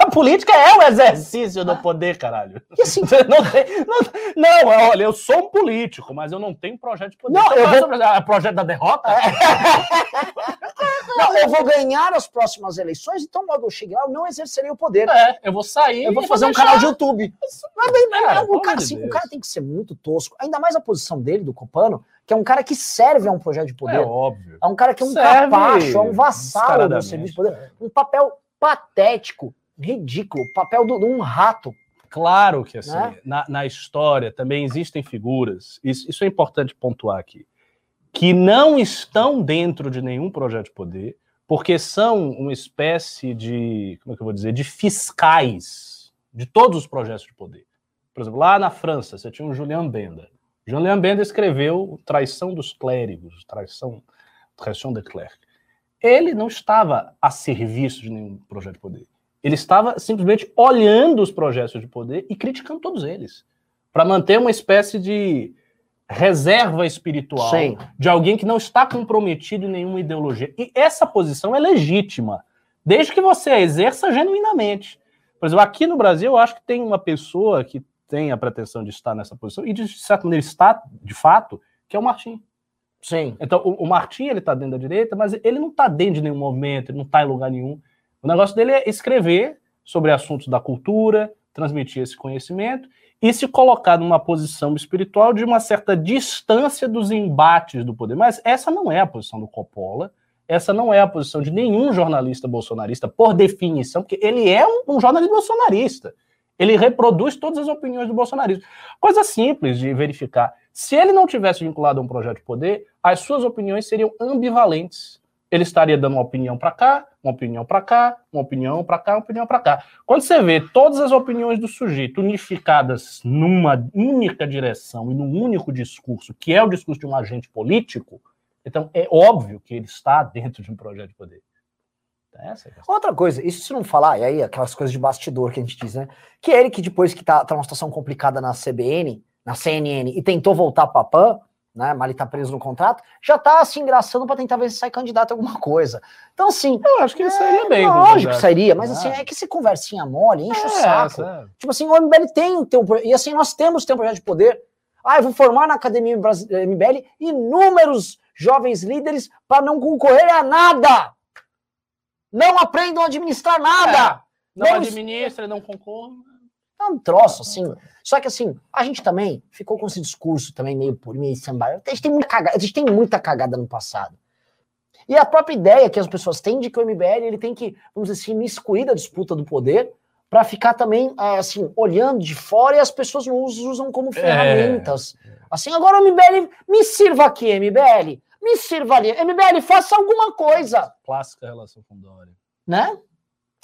A política é o exercício do poder, caralho. E assim, não, tem, não, não, olha, eu sou um político, mas eu não tenho projeto de poder. Não, eu é vou- o projeto? Projeto da derrota? não, eu vou ganhar as próximas eleições, então logo eu cheguei lá, eu não exercerei o poder. É, eu vou sair. Eu vou fazer um deixar- canal de YouTube. Não é bem, não, Cara, o, pelo cara, amor de assim, o cara tem que ser muito tosco. Ainda mais a posição dele, do Copano, que é um cara que serve a um projeto de poder. É óbvio. É um cara que é um Serve capacho, é um vassalo do serviço de poder. Um papel patético, ridículo, papel do- de um rato. Claro que assim, Né? na, na história também existem figuras, isso, isso é importante pontuar aqui, que não estão dentro de nenhum projeto de poder, porque são uma espécie de, como é que eu vou dizer, de fiscais de todos os projetos de poder. Por exemplo, lá na França, você tinha o Julian Benda. Julian Benda escreveu Traição dos Clérigos, Traição, Traição de Clerc. Ele não estava a serviço de nenhum projeto de poder. Ele estava simplesmente olhando os projetos de poder e criticando todos eles, para manter uma espécie de reserva espiritual Sim. de alguém que não está comprometido em nenhuma ideologia. E essa posição é legítima, desde que você a exerça genuinamente. Por exemplo, aqui no Brasil, eu acho que tem uma pessoa que tem a pretensão de estar nessa posição, e de certa maneira está, de fato, que é o Martim. Sim. Então, o, o Martim, ele está dentro da direita, mas ele não está dentro de nenhum movimento, ele não está em lugar nenhum. O negócio dele é escrever sobre assuntos da cultura, transmitir esse conhecimento e se colocar numa posição espiritual de uma certa distância dos embates do poder. Mas essa não é a posição do Coppola, essa não é a posição de nenhum jornalista bolsonarista, por definição, porque ele é um, um jornalista bolsonarista. Ele reproduz todas as opiniões do bolsonarismo. Coisa simples de verificar. Se ele não tivesse vinculado a um projeto de poder, as suas opiniões seriam ambivalentes. Ele estaria dando uma opinião para cá, uma opinião para cá, uma opinião para cá, uma opinião para cá. Quando você vê todas as opiniões do sujeito unificadas numa única direção e num único discurso, que é o discurso de um agente político, então é óbvio que ele está dentro de um projeto de poder. Essa é a questão. Outra coisa, isso se não falar, e aí aquelas coisas de bastidor que a gente diz, né? Que é ele que depois que tá, tá numa situação complicada na CBN, na CNN, e tentou voltar pra PAN, né? Mas ele tá preso no contrato, já tá se engraçando pra tentar ver se sai candidato a alguma coisa. Então, assim. Eu acho que ele sairia bem. Lógico que sairia, mas Ah. assim, é que esse conversinha mole, enche o É, saco. sabe? Tipo assim, o MBL tem o teu. E assim, nós temos teu projeto de poder. Ah, eu vou formar na Academia MBL inúmeros jovens líderes para não concorrer a nada. Não aprendam a administrar nada. Não Vamos- administra, não concorre. É um troço, assim. Só que assim, a gente também ficou com esse discurso também meio por meio sambar. A gente tem muita cagada, a gente tem muita cagada no passado. E a própria ideia que as pessoas têm de que o MBL ele tem que, vamos dizer assim, miscuir da disputa do poder para ficar também, é, assim, olhando de fora e as pessoas não us- usam como ferramentas. Assim, agora o MBL, me sirva aqui, MBL. Me sirva ali. MBL, faça alguma coisa, Clássica relação com Dória. né?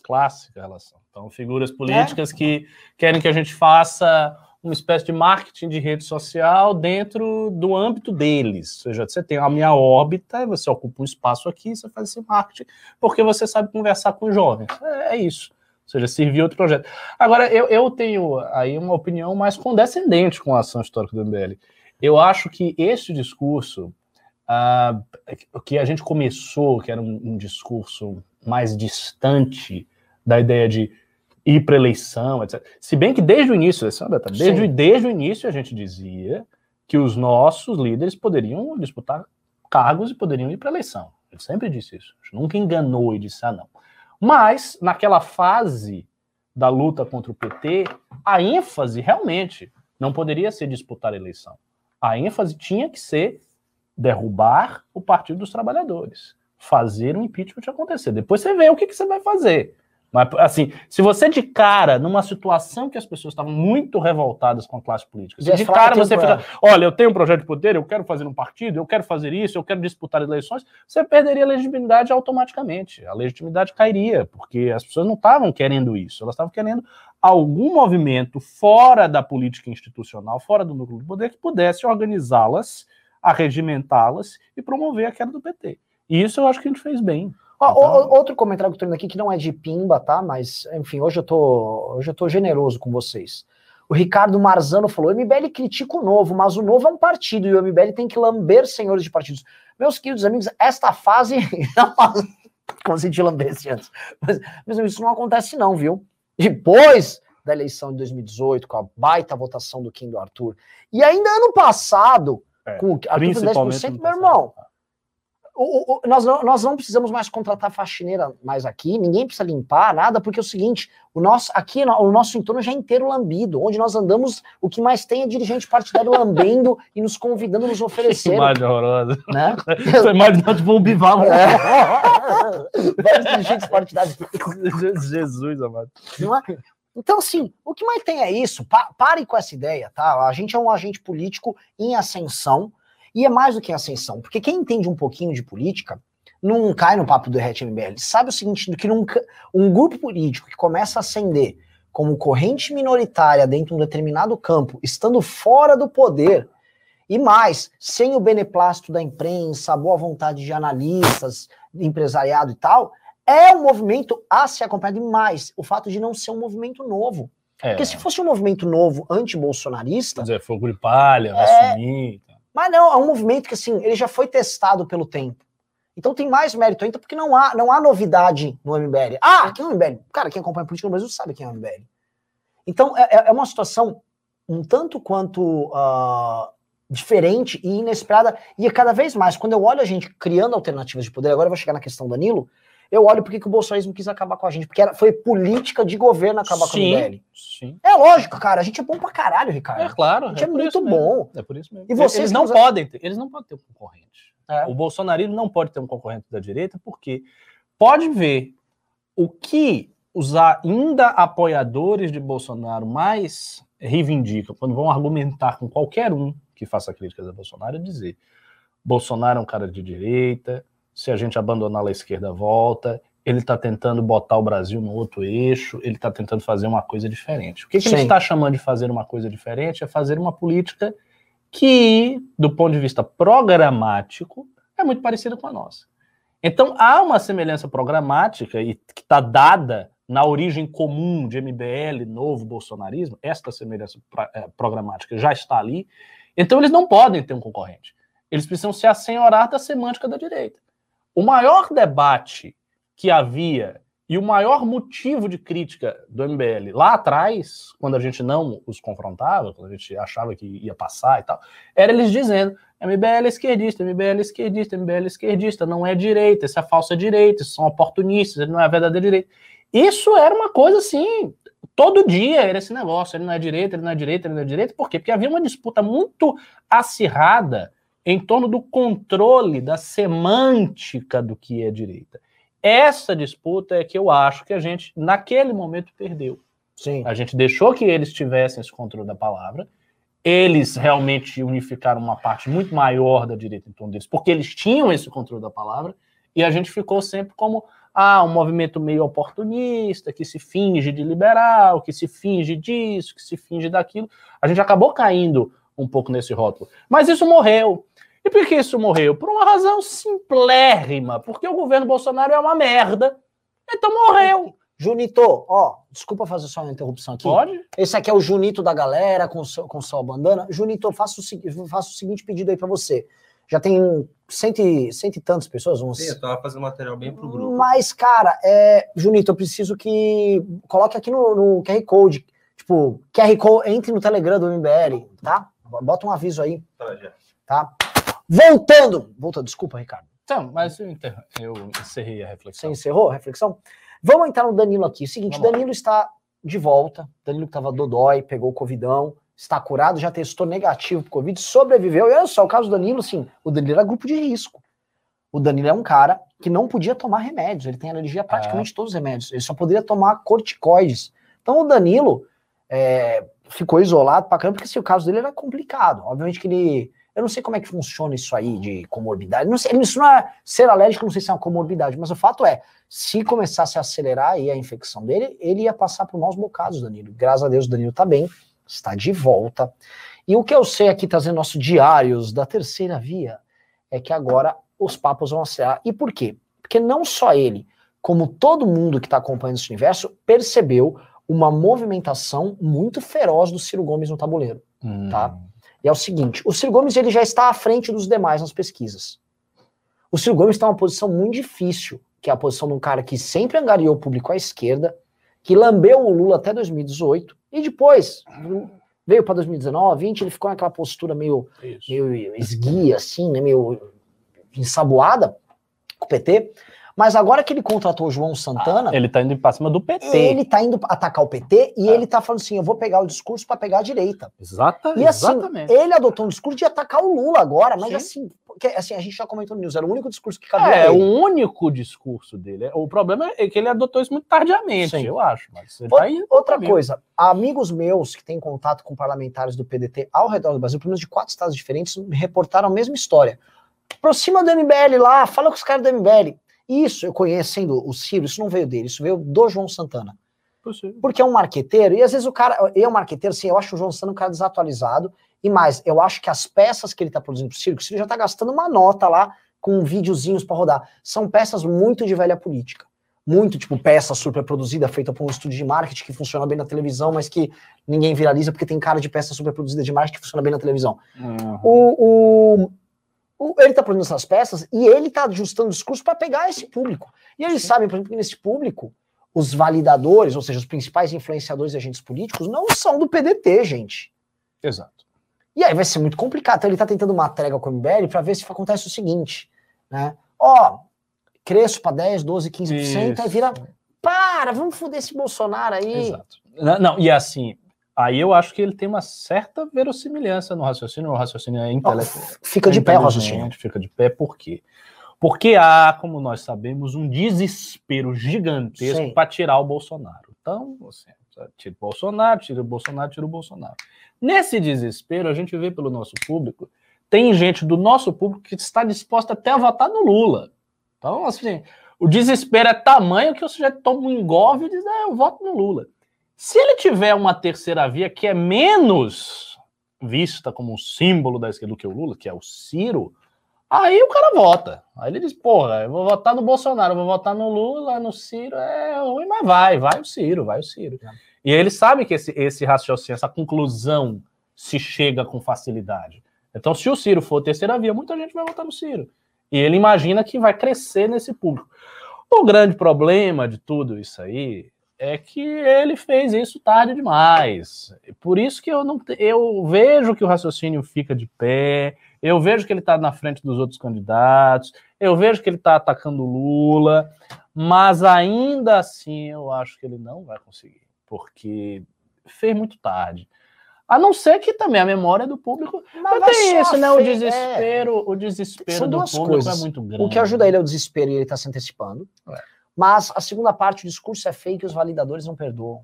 Clássica relação. Então, figuras políticas que querem que a gente faça uma espécie de marketing de rede social dentro do âmbito deles. Ou seja, você tem a minha órbita, você ocupa um espaço aqui, você faz esse marketing, porque você sabe conversar com os jovens. É, é isso. Ou seja, servir outro projeto. Agora, eu, eu tenho aí uma opinião mais condescendente com a ação histórica do MBL. Eu acho que esse discurso, ah, que a gente começou, que era um, um discurso mais distante da ideia de ir para eleição, etc. Se bem que desde o início, desde, desde o início a gente dizia que os nossos líderes poderiam disputar cargos e poderiam ir para eleição. Ele sempre disse isso. A gente nunca enganou e disse, ah, não. Mas, naquela fase da luta contra o PT, a ênfase realmente não poderia ser disputar a eleição. A ênfase tinha que ser derrubar o Partido dos Trabalhadores, fazer um impeachment acontecer. Depois você vê o que, que você vai fazer. Mas, assim, se você de cara, numa situação que as pessoas estavam muito revoltadas com a classe política, se de cara você fica, olha, eu tenho um projeto de poder, eu quero fazer um partido, eu quero fazer isso, eu quero disputar eleições, você perderia a legitimidade automaticamente. A legitimidade cairia, porque as pessoas não estavam querendo isso, elas estavam querendo algum movimento fora da política institucional, fora do núcleo do poder, que pudesse organizá-las, arregimentá-las e promover a queda do PT. E isso eu acho que a gente fez bem. Ó, Então- outro comentário que eu tô indo aqui, que não é de pimba, tá? Mas, enfim, hoje eu tô, hoje eu tô generoso com vocês. O Ricardo Marzano falou: o MBL critica o novo, mas o novo é um partido e o MBL tem que lamber senhores de partidos. Meus queridos amigos, esta fase. Consegui lamber esse antes. Mas, meus amigos, isso não acontece, não, viu? Depois da eleição de 2018, com a baita votação do Kim do Arthur, e ainda ano passado, É, com Arthur com Principalmente 10%, no meu irmão, o- o- nós, não, nós não precisamos mais contratar faxineira mais aqui, ninguém precisa limpar nada, porque é o seguinte, o nosso, aqui o nosso entorno já é inteiro lambido, onde nós andamos, o que mais tem é dirigente partidário lambendo e nos convidando, nos Que oferecendo, imagem horrorosa. né? Você imagina, tipo, um bival. É. Vários dirigentes partidários. Jesus, amado. Não é? Então, assim, o que mais tem é isso. Pa pare com essa ideia, tá? A gente é um agente político em ascensão, e é mais do que ascensão, porque quem entende um pouquinho de política não cai no papo do Ret MBL. Sabe o seguinte, que nunca, um grupo político que começa a ascender como corrente minoritária dentro de um determinado campo, estando fora do poder, e mais, sem o beneplácito da imprensa, a boa vontade de analistas, empresariado e tal, é um movimento a se acompanhar demais. O fato de não ser um movimento novo. É, Porque se fosse um movimento novo, quer anti-bolsonarista, dizer, fogo de palha, vai É. sumir. mas não, é um movimento que assim, ele já foi testado pelo tempo. Então tem mais mérito ainda, porque não há, não há novidade no MBL. Ah, quem é o MBL? Cara, quem acompanha política no Brasil sabe quem é o MBL. Então é, é- é uma situação um tanto quanto ah, diferente e inesperada. E é cada vez mais, quando eu olho a gente criando alternativas de poder, agora eu vou chegar na questão do Danilo, eu olho porque que o bolsonarismo quis acabar com a gente, porque era, foi política de governo acabar com o Sim. MBL. Sim. É lógico, cara, a gente é bom pra caralho, É Ricardo. claro. A gente é, por muito bom. É por isso mesmo. E vocês eles não nos- podem ter, eles não podem ter um concorrente. É. O bolsonarismo não pode ter um concorrente da direita, porque pode ver o que os ainda apoiadores de Bolsonaro mais reivindicam quando vão argumentar com qualquer um que faça críticas a Bolsonaro, é dizer Bolsonaro é um cara de direita, se a gente abandonar a esquerda volta, ele está tentando botar o Brasil no outro eixo, ele está tentando fazer uma coisa diferente. O que, que ele está chamando de fazer uma coisa diferente é fazer uma política que, do ponto de vista programático, é muito parecida com a nossa. Então, há uma semelhança programática e que está dada na origem comum de MBL, novo bolsonarismo, esta semelhança eh, programática já está ali. Então, eles não podem ter um concorrente. Eles precisam se assenhorar da semântica da direita. O maior debate que havia e o maior motivo de crítica do MBL lá atrás, quando a gente não os confrontava, quando a gente achava que ia passar e tal, era eles dizendo: MBL é esquerdista, MBL é esquerdista, MBL é esquerdista, não é direita, isso é falsa direita, são oportunistas, ele não é verdadeira direita. Isso era uma coisa assim, todo dia era esse negócio, ele não é direita, ele não é direita, ele não é direita, por quê? Porque havia uma disputa muito acirrada em torno do controle da semântica do que é direita. Essa disputa é que eu acho que a gente, naquele momento, perdeu. Sim. A gente deixou que eles tivessem esse controle da palavra. Eles realmente unificaram uma parte muito maior da direita em torno deles, porque eles tinham esse controle da palavra, e a gente ficou sempre como ah, um movimento meio oportunista, que se finge de liberal, que se finge disso, que se finge daquilo. A gente acabou caindo um pouco nesse rótulo. Mas isso morreu. E por que isso morreu? Por uma razão simplérrima, porque o governo Bolsonaro é uma merda. Então morreu. Junito, ó, desculpa fazer só uma interrupção aqui. Pode? Esse aqui é o Junito da galera, com, seu, com sua bandana. Junito, eu faço, o faço o seguinte pedido aí pra você. Já tem cento e, cento e tantas pessoas, uns... Sim, eu tava fazendo material bem pro grupo. Mas, cara, é, Junito, eu preciso que coloque aqui no, no QR Code. Tipo, QR Code, entre no Telegram do MBL, tá? Bota um aviso aí, Tá, já. tá? Voltando! Voltando, desculpa, Ricardo. Então, mas eu, enterro- eu encerrei a Você reflexão. encerrou a reflexão? Vamos entrar no Danilo aqui. Seguinte, Vamos lá. Danilo está de volta. Danilo que estava dodói, pegou o Covidão, está curado, já testou negativo pro Covid, sobreviveu. E olha só, o caso do Danilo, assim, o Danilo era grupo de risco. O Danilo é um cara que não podia tomar remédios, ele tem alergia a praticamente todos os remédios. Ele só poderia tomar corticoides. Então o Danilo é, ficou isolado pra caramba, porque assim, o caso dele era complicado. Obviamente que ele. Eu não sei como é que funciona isso aí de comorbidade. Não sei, isso não é ser alérgico, não sei se é uma comorbidade, mas o fato é, se começasse a acelerar aí a infecção dele, ele ia passar por maus bocados, Danilo. Graças a Deus, o Danilo tá bem, está de volta. E o que eu sei aqui, trazendo nosso diários da terceira via, é que agora os papos vão acelerar. E por quê? Porque não só ele, como todo mundo que está acompanhando esse universo, percebeu uma movimentação muito feroz do Ciro Gomes no tabuleiro. Hum. Tá. E é o seguinte, o Ciro Gomes ele já está à frente dos demais nas pesquisas. O Ciro Gomes está numa posição muito difícil, que é a posição de um cara que sempre angariou o público à esquerda, que lambeu o Lula até 2018, e depois veio para 2019, 20, ele ficou naquela postura meio, Isso. meio esguia, assim, né, meio ensaboada com o PT. Mas agora que ele contratou o João Santana, Ele tá indo pra cima do PT. ele tá indo atacar o PT e É. ele tá falando assim: eu vou pegar o discurso para pegar a direita. Exata, E assim, exatamente. ele adotou um discurso de atacar o Lula agora, mas Sim. assim, porque, assim, a gente já comentou no News, era o único discurso que cabia É, o único discurso dele. O problema é que ele adotou isso muito tardiamente, Sim. eu acho. Mas ele Outra- tá Outra coisa, amigos meus que têm contato com parlamentares do PDT ao redor do Brasil, pelo menos de quatro estados diferentes, me reportaram a mesma história. Aproxima do MBL lá, fala com os caras do MBL. Isso, eu conhecendo o Ciro, isso não veio dele, isso veio do João Santana. Possível. Porque é um marqueteiro, e às vezes o cara, ele é um marqueteiro, assim, eu acho o João Santana um cara desatualizado, e mais, eu acho que as peças que ele tá produzindo pro Ciro, que o Ciro já tá gastando uma nota lá, com videozinhos para rodar, são peças muito de velha política. Muito, tipo, peça super produzida, feita por um estúdio de marketing que funciona bem na televisão, mas que ninguém viraliza porque tem cara de peça super produzida de marketing que funciona bem na televisão. Uhum. O- ele tá produzindo essas peças e ele tá ajustando o discurso para pegar esse público. E eles sabem, por exemplo, que nesse público, os validadores, ou seja, os principais influenciadores e agentes políticos, não são do PDT, gente. Exato. E aí vai ser muito complicado. Então ele tá tentando uma trégua com o MBL para ver se acontece o seguinte, né? Ó, cresço para 10, 12, 15%, aí Isso. vira, para, vamos foder esse Bolsonaro aí. Exato. Não, não, e assim, aí eu acho que ele tem uma certa verossimilhança no raciocínio, o raciocínio é intelectual. fica de pé o raciocínio. Fica de pé, por quê? Porque há, como nós sabemos, um desespero gigantesco para tirar o Bolsonaro. Então, assim, tira o Bolsonaro, tira o Bolsonaro, tira o Bolsonaro. Nesse desespero, a gente vê pelo nosso público, tem gente do nosso público que está disposta até a votar no Lula. Então, assim, o desespero é tamanho que o sujeito toma um engolve e diz, ah, eu voto no Lula. Se ele tiver uma terceira via que é menos vista como um símbolo da esquerda do que o Lula, que é o Ciro, aí o cara vota. Aí ele diz, porra, eu vou votar no Bolsonaro, eu vou votar no Lula, no Ciro, é ruim, mas vai, vai o Ciro, vai o Ciro. E ele sabe que esse, esse raciocínio, essa conclusão se chega com facilidade. Então, se o Ciro for terceira via, muita gente vai votar no Ciro. E ele imagina que vai crescer nesse público. O grande problema de tudo isso aí é que ele fez isso tarde demais. Por isso que eu não eu vejo que o raciocínio fica de pé, eu vejo que ele está na frente dos outros candidatos, eu vejo que ele está atacando o Lula, mas ainda assim eu acho que ele não vai conseguir, porque fez muito tarde. A não ser que também a memória do público. Mas vai tem isso, né? O fe- desespero, o desespero São do público coisas. é muito grande. O que ajuda ele é o desespero e ele tá se antecipando. É. Mas a segunda parte, o discurso é fake e os validadores não perdoam.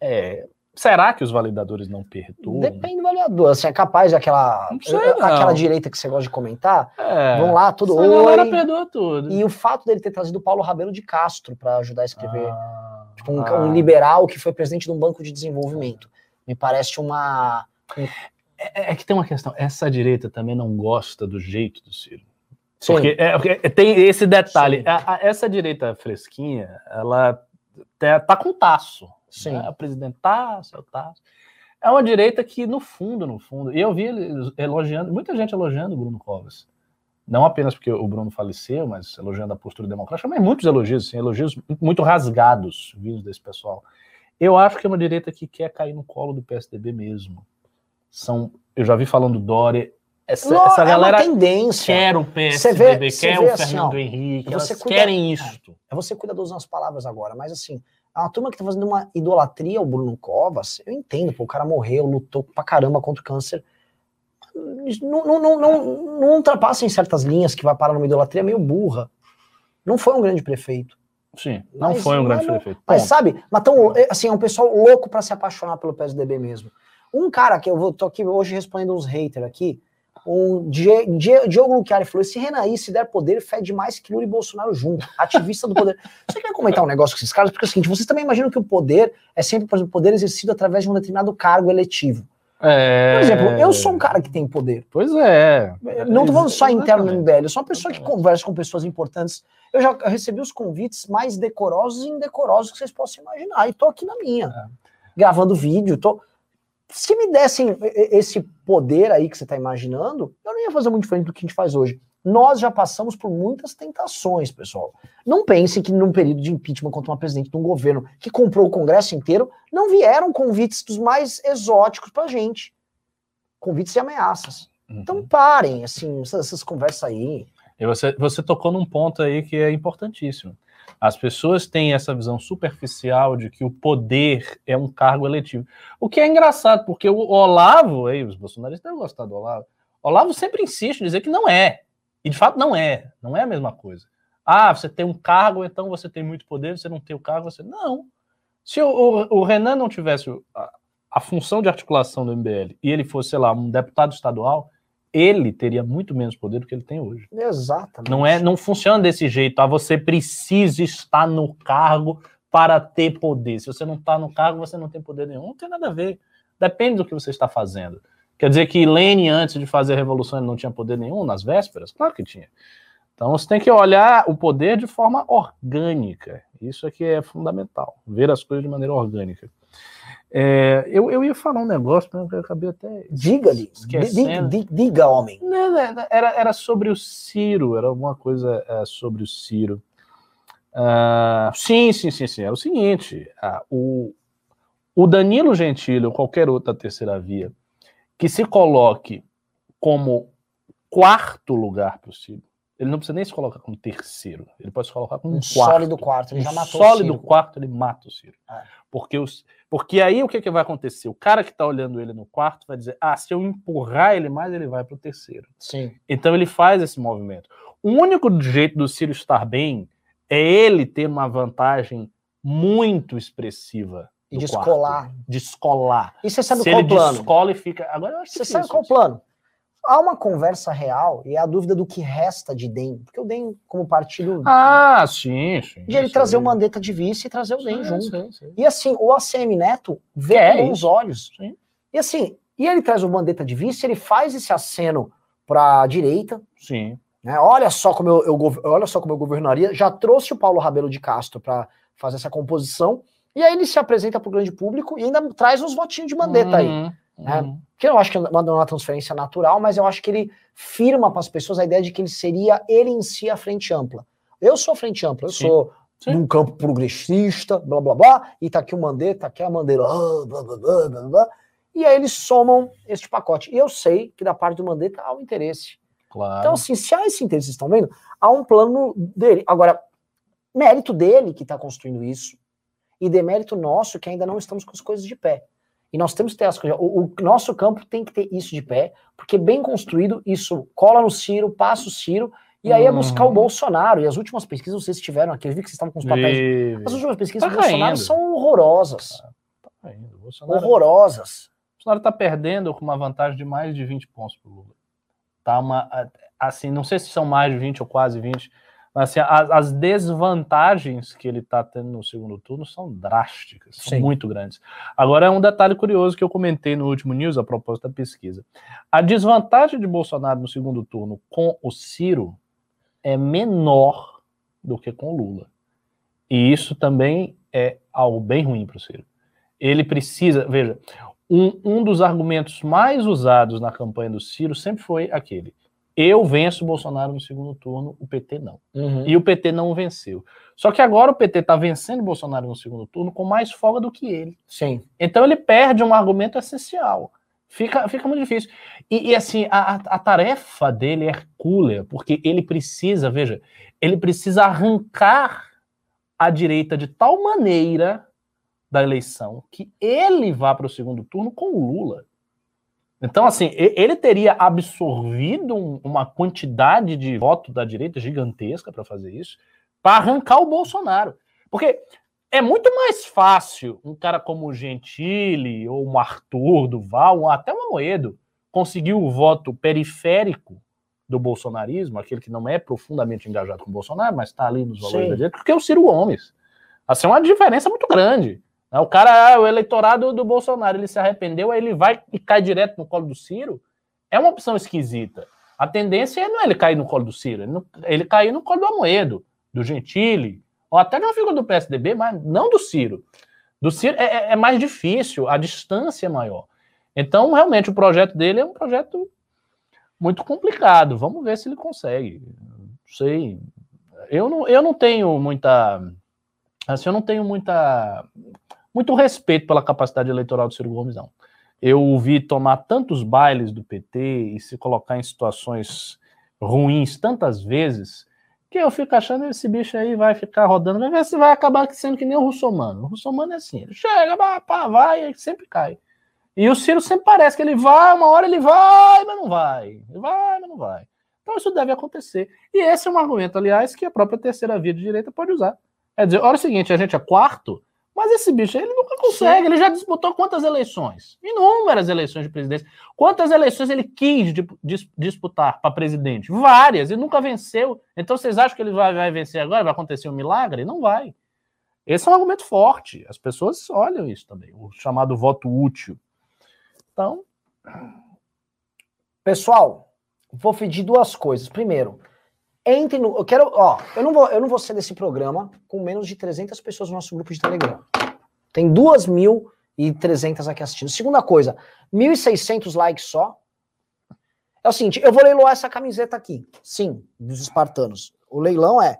É, será que os validadores não perdoam? Depende do validador. Assim, é capaz daquela, sei, aquela direita que você gosta de comentar. É, Vão lá, tudo oi. perdoa tudo. E o fato dele ter trazido o Paulo Rabelo de Castro para ajudar a escrever. Ah, Tipo, um, ah. um liberal que foi presidente de um banco de desenvolvimento. Me parece uma. É, é que tem uma questão. Essa direita também não gosta do jeito do Ciro. Porque, é, porque tem esse detalhe. A- a- essa direita fresquinha, ela tá, tá com taço. sim. Né? O presidente Tasso, é o Tasso. É uma direita que, no fundo, no fundo, e eu vi elogiando, muita gente elogiando o Bruno Covas. Não apenas porque o Bruno faleceu, mas elogiando a postura democrática, mas muitos elogios, assim, elogios muito rasgados vindos desse pessoal. Eu acho que é uma direita que quer cair no colo do PSDB mesmo. São, eu já vi falando do Dória. Essa, essa é galera uma tendência. quer o Você PSDB, vê- você quer o assim, Fernando ó, Henrique, você elas cuida- querem isto. É você cuidadoso nas palavras agora, mas assim, é uma turma que tá fazendo uma idolatria ao Bruno Covas. Eu entendo, pô, o cara morreu, lutou pra caramba contra o câncer. Não, não, não, não, não ultrapassa em certas linhas que vai parar numa idolatria meio burra. Não foi um grande prefeito. Sim, não Mas foi um grande não- prefeito. Mas Ponto. sabe, mas tão, é, assim, é um pessoal louco pra se apaixonar pelo PSDB mesmo. Um cara que eu vou, tô aqui hoje respondendo uns haters aqui, um Die- Diogo Luchiari falou, esse Renaí, se der poder, fede mais que Lula e Bolsonaro junto, ativista do poder. Você quer comentar um negócio com esses caras? Porque é o seguinte, vocês também imaginam que o poder é sempre, por exemplo, poder exercido através de um determinado cargo eletivo. É... Por exemplo, eu sou um cara que tem poder. Pois é. Não tô falando só interno no. MBL, eu sou uma pessoa que conversa com pessoas importantes. Eu já recebi os convites mais decorosos e indecorosos que vocês possam imaginar. E tô aqui na minha, É. gravando vídeo. Tô... Se me dessem esse poder aí que você está imaginando, eu não ia fazer muito diferente do que a gente faz hoje. Nós já passamos por muitas tentações, pessoal. Não pensem que num período de impeachment contra uma presidente de um governo que comprou o Congresso inteiro, não vieram convites dos mais exóticos pra gente. Convites e ameaças. Então Uhum. parem, assim, essas, essas conversas aí. E você, você tocou num ponto aí que é importantíssimo. As pessoas têm essa visão superficial de que o poder é um cargo eletivo. O que é engraçado, porque o Olavo, aí, os bolsonaristas devem gostar do Olavo, Olavo sempre insiste em dizer que não é. E de fato não é. Não é a mesma coisa. Ah, você tem um cargo, então você tem muito poder, você não tem o cargo, você. Não. Se o, o- o Renan não tivesse a, a função de articulação do MBL e ele fosse, sei lá, um deputado estadual, ele teria muito menos poder do que ele tem hoje. Exatamente. Não é, não funciona desse jeito. Ah, você precisa estar no cargo para ter poder. Se você não está no cargo, você não tem poder nenhum. Não tem nada a ver. Depende do que você está fazendo. Quer dizer que Lênin, antes de fazer a revolução, ele não tinha poder nenhum nas vésperas? Claro que tinha. Então você tem que olhar o poder de forma orgânica. Isso aqui é fundamental. Ver as coisas de maneira orgânica. É, eu, eu ia falar um negócio, mas eu acabei até Diga-lhe. Diga, homem. Não, Era, era sobre o Ciro, era alguma coisa é, sobre o Ciro. Ah, sim, sim, sim, sim. Era o seguinte: ah, o, o Danilo Gentili ou qualquer outra terceira via que se coloque como quarto lugar para o Ciro, ele não precisa nem se colocar como terceiro, ele pode se colocar como um, Um quarto. sólido quarto. Ele já matou o sólido Ciro. quarto, ele mata o Ciro. É. Porque, os, porque aí o que, que vai acontecer? O cara que está olhando ele no quarto vai dizer: ah, se eu empurrar ele mais, ele vai para o terceiro. Sim. Então ele faz esse movimento. O único jeito do Ciro estar bem é ele ter uma vantagem muito expressiva. E descolar. quarto. Descolar. E você sabe Se qual ele plano? descola e fica. Agora eu acho Você sabe qual o plano? Há uma conversa real e é a dúvida do que resta de DEM. Porque o DEM, como partido, Ah, sim, sim. de ele trazer o. Mandetta de vice e trazer o DEM Sim, junto. sim, sim. E assim, o ACM Neto vê Quer com bons isso. olhos. E assim, e ele traz o Mandetta de vice, ele faz esse aceno para a direita, Sim. né? Olha só como eu, eu olha só como eu governaria. Já trouxe o Paulo Rabelo de Castro para fazer essa composição. E aí ele se apresenta para o grande público e ainda traz uns votinhos de Mandetta aí. Né? uhum. Que eu acho que é uma, transferência natural, mas eu acho que ele firma para as pessoas a ideia de que ele seria ele em si a frente ampla. Eu sou frente ampla, eu Sim. sou Sim. num campo progressista, blá blá blá, e tá aqui o Mandetta, tá aqui a Mandeira, ah, blá, blá, blá, blá, blá. e aí eles somam este pacote. E eu sei que da parte do Mandetta há um interesse. Claro. Então, assim, se há esse interesse, vocês estão vendo, há um plano dele. Agora, mérito dele que está construindo isso, e demérito nosso que ainda não estamos com as coisas de pé. E nós temos que ter as coisas. O, o nosso campo tem que ter isso de pé, porque bem construído, isso cola no Ciro, passa o Ciro, e aí é buscar o Uhum. Bolsonaro. E as últimas pesquisas, vocês tiveram aqui, eu vi que vocês estavam com os papéis. Vive. As últimas pesquisas Tá do Bolsonaro caindo. são horrorosas. Ainda. O Bolsonaro, horrorosas. o Bolsonaro está perdendo com uma vantagem de mais de 20 pontos para o Lula. Tá uma, assim, não sei se são mais de 20 ou quase 20, mas assim, as, as desvantagens que ele está tendo no segundo turno são drásticas, são Sim. muito grandes. Agora é um detalhe curioso que eu comentei no último news a propósito da pesquisa. A desvantagem de Bolsonaro no segundo turno com o Ciro é menor do que com o Lula. E isso também é algo bem ruim para o Ciro. Ele precisa, veja, um, um dos argumentos mais usados na campanha do Ciro sempre foi aquele: eu venço o Bolsonaro no segundo turno, o PT não. Uhum. E o PT não venceu. Só que agora o PT está vencendo o Bolsonaro no segundo turno com mais folga do que ele. Sim. Então ele perde um argumento essencial. Fica, fica muito difícil. E, e, assim, a, a- a tarefa dele é hercúlea, porque ele precisa, veja, ele precisa arrancar a direita de tal maneira da eleição que ele vá para o segundo turno com o Lula. Então, assim, ele teria absorvido um- uma quantidade de voto da direita gigantesca para fazer isso, para arrancar o Bolsonaro. Porque é muito mais fácil um cara como o Gentili, ou um Arthur Duval, ou até o Amoedo, conseguir o voto periférico do bolsonarismo, aquele que não é profundamente engajado com o Bolsonaro, mas está ali nos valores Sim. da direita, porque é o Ciro Gomes. Assim, é uma diferença muito grande. O cara, ah, o eleitorado do Bolsonaro, ele se arrependeu, aí ele vai e cai direto no colo do Ciro. É uma opção esquisita. A tendência não é ele cair no colo do Ciro, ele, não- ele cair no colo do Amoedo, do Gentili, ou até de uma figura do PSDB, mas não do Ciro. Do Ciro é, é- é mais difícil, a distância é maior. Então, realmente, o projeto dele é um projeto muito complicado. Vamos ver se ele consegue. Não sei. Eu não, eu não tenho muita. Assim, eu não tenho muita, muito respeito pela capacidade eleitoral do Ciro Gomes, não. Eu o vi tomar tantos bailes do PT e se colocar em situações ruins tantas vezes que eu fico achando esse bicho aí vai ficar rodando, vai ver se vai acabar sendo que nem o Russomano. O Russomano é assim, ele chega, pá, vai e sempre cai. E o Ciro sempre parece que ele vai, uma hora ele vai, mas não vai. Ele vai, mas não vai. Então isso deve acontecer. E esse é um argumento, aliás, que a própria terceira via de direita pode usar. É dizer, olha o seguinte, a gente é quarto, mas esse bicho ele nunca consegue. Ele já disputou quantas eleições? Inúmeras eleições de presidência. Quantas eleições ele quis di- dis- disputar para presidente? Várias, e nunca venceu. Então vocês acham que ele vai, vai vencer agora? Vai acontecer um milagre? Não vai. Esse é um argumento forte. As pessoas olham isso também, o chamado voto útil. Então, Pessoal, vou pedir duas coisas. Primeiro, entre no. Eu quero. Ó, eu não vou, eu não vou ser desse programa com menos de 300 pessoas no nosso grupo de Telegram. Tem 2.300 aqui assistindo. Segunda coisa, 1.600 likes só. É o seguinte, eu vou leiloar essa camiseta aqui. Sim, dos espartanos. O leilão é.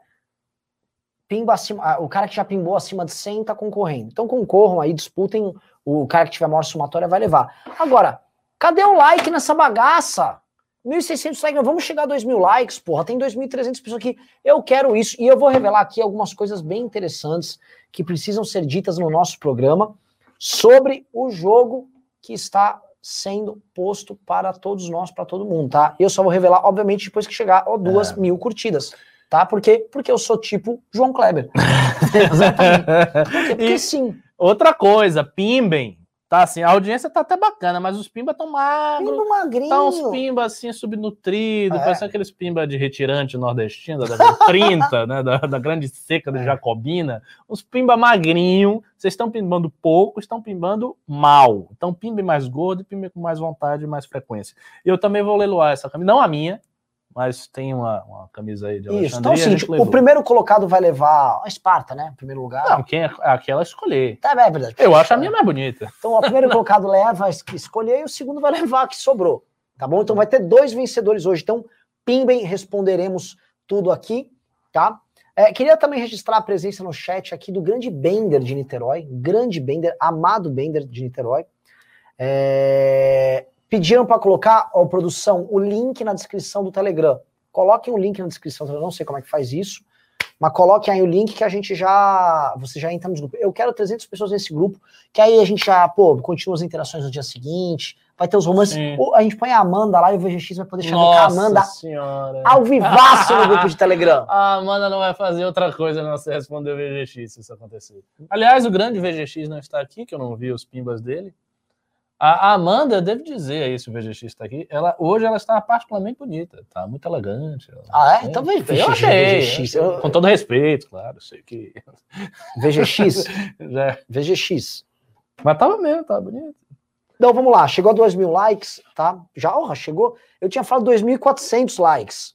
Pimba acima, ah, o cara que já pimbou acima de 100 tá concorrendo. Então concorram aí, disputem. O cara que tiver maior somatória vai levar. Agora, cadê o like nessa bagaça? 1.600 likes, vamos chegar a 2.000 likes, porra. Tem 2.300 pessoas aqui. Eu quero isso. E eu vou revelar aqui algumas coisas bem interessantes que precisam ser ditas no nosso programa sobre o jogo que está sendo posto para todos nós, para todo mundo, tá? Eu só vou revelar, obviamente, depois que chegar a duas É. mil curtidas, tá? Por quê? Porque eu sou tipo João Kleber. Exatamente. Por quê? Porque E- sim, outra coisa, pimbem. Tá assim, a audiência tá até bacana, mas os pimba tão magros. lindo magrinho. Tá uns pimba assim, subnutrido, É. parece aqueles pimba de retirante nordestino, da década de 30, né, da, da grande seca de É. Jacobina. Uns pimba magrinho, vocês estão pimbando pouco, estão pimbando mal. Então pimbe mais gordo pimbe com mais vontade e mais frequência. Eu também vou leiloar essa camisa, não a minha, mas tem uma, uma camisa aí de Isso, então é Alexandria, o seguinte, o primeiro colocado vai levar a Esparta, né? Em primeiro lugar. Não, quem é aquela escolher. Tá, é verdade. Eu acho a minha mais bonita. Então, o primeiro colocado leva a es- escolher e o segundo vai levar a que sobrou. Tá bom? Então vai ter dois vencedores hoje. Então, pimbem, responderemos tudo aqui, tá? É, queria também registrar a presença no chat aqui do grande Bender de Niterói, grande Bender, amado Bender de Niterói. É, pediram para colocar, ó, produção, o link na descrição do Telegram. Coloquem o link na descrição, eu não sei como é que faz isso, mas coloquem aí o link que a gente já, você já entra nos grupos. Eu quero 300 pessoas nesse grupo, que aí a gente já, pô, continua as interações no dia seguinte, vai ter os romances. Ou a gente põe a Amanda lá e o VGX vai poder chavecar a Amanda senhora. ao vivaço no grupo de Telegram. A Amanda não vai fazer outra coisa não se responder o VGX se isso acontecer. Aliás, o grande VGX não está aqui, que eu não vi os pimbas dele. A Amanda, eu devo dizer aí se o VGX está aqui, ela, hoje ela está particularmente bonita, tá muito elegante. ela- Ah, é? Então vem eu achei, VGX. eu- com todo respeito, claro, sei que VGX. já, VGX. mas tava mesmo, tava bonito. Então vamos lá, chegou a 2 mil likes, tá? Já, orra, chegou. Eu tinha falado 2.400 likes.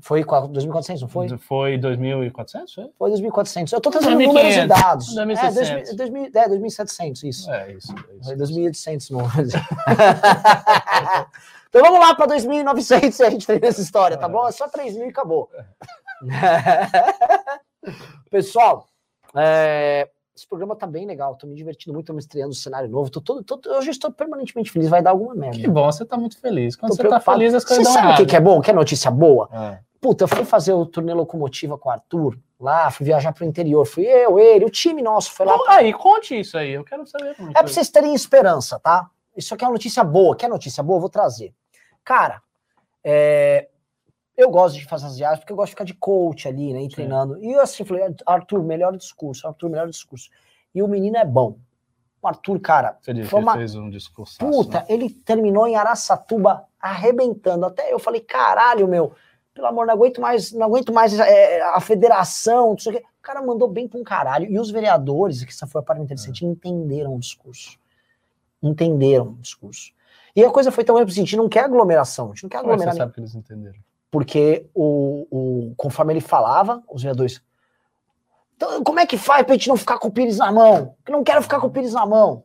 Foi qua- 2.400, não foi? Foi 2.400, foi? Foi 2.400. Eu tô trazendo 2.500, números e dados. 2.700. É, 2.000, é, 2.700, isso. É isso. é isso. Foi 2.800 números. então vamos lá para 2.900 e a gente termina essa história, tá bom? É só 3.000 e acabou. Pessoal, é, esse programa tá bem legal. Tô me divertindo muito, tô me estreando um cenário novo. Tô todo, todo- hoje estou permanentemente feliz. Vai dar alguma merda. Que bom, você tá muito feliz. Quando Tô você tá feliz, as Você coisas dão sabe o que, que é bom? Que é notícia boa? É. Puta, eu fui fazer o turnê locomotiva com o Arthur lá, fui viajar pro interior. Fui eu, ele, o time nosso foi lá. Então, aí, conte isso aí. Eu quero saber como É pra vocês terem esperança, tá? Isso aqui é uma notícia boa. Quer notícia boa? Eu vou trazer. Cara, é, eu gosto de fazer as viagens porque eu gosto de ficar de coach ali, né? E Sim. treinando. E eu assim falei, Arthur, melhor discurso, Arthur, melhor discurso. E o menino é bom. O Arthur, cara, Você disse uma- ele fez um discurso. puta, ele terminou em Araçatuba arrebentando. Até eu falei, caralho, meu, pelo amor, não aguento mais, não aguento mais é, a federação, não sei o quê. O cara mandou bem pra um caralho. E os vereadores, que essa foi a parte interessante, entenderam o discurso. Entenderam o discurso. E a coisa foi tão simples, a gente não quer aglomeração, a gente não quer é aglomerar você sabe que eles entenderam? Porque o, o- conforme ele falava, os vereadores. "Então, como é que faz pra gente não ficar com o Pires na mão? Que não quero ficar com o Pires na mão.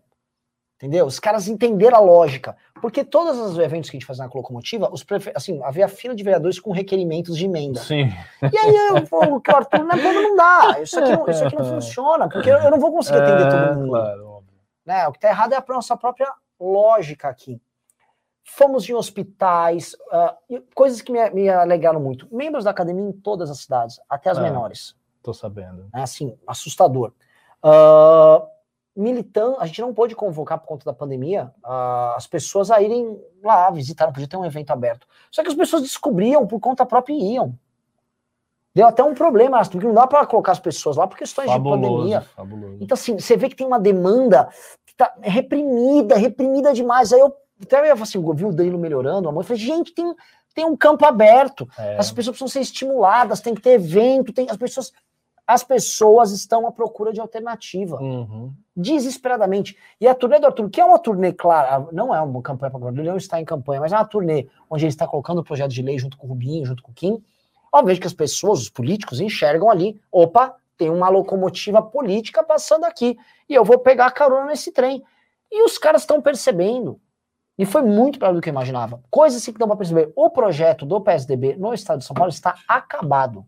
Entendeu? Os caras entenderam a lógica. Porque todos os eventos que a gente fazia na locomotiva, os prefe... assim, havia fila de vereadores com requerimentos de emenda. Sim. E aí eu falo que o Arthur não, é- não dá. Isso aqui não, isso aqui não funciona, porque eu eu não vou conseguir atender todo É, mundo Claro, né? O que está errado é a nossa própria lógica aqui. Fomos em hospitais, e coisas que me, me alegaram muito. Membros da academia em todas as cidades, até as Ah. menores. Tô sabendo. Né? Assim, assustador. Ah, militan, a gente não pôde convocar por conta da pandemia ah, as pessoas a irem lá visitar, não podia ter um evento aberto. Só que as pessoas descobriam por conta própria e iam. Deu até um problema, porque não dá para colocar as pessoas lá por questões de pandemia. Fabuloso, fabuloso. Então, assim, você vê que tem uma demanda que tá reprimida, reprimida demais. Aí eu até eu assim, eu vi o Danilo melhorando, a mãe, falei, gente, tem, tem um campo aberto. É. As pessoas precisam ser estimuladas, tem que ter evento, tem, as pessoas. As pessoas estão à procura de alternativa, Uhum. desesperadamente. E a turnê do Arthur, que é uma turnê, claro, não é uma campanha para ele não está em campanha, mas é uma turnê onde ele está colocando o projeto de lei junto com o Rubinho, junto com o Kim. Obviamente que as pessoas, os políticos, enxergam ali, opa, tem uma locomotiva política passando aqui, e eu vou pegar carona nesse trem. E os caras estão percebendo. E foi muito pior do que eu imaginava. Coisas assim que dão para perceber. O projeto do PSDB no estado de São Paulo está acabado.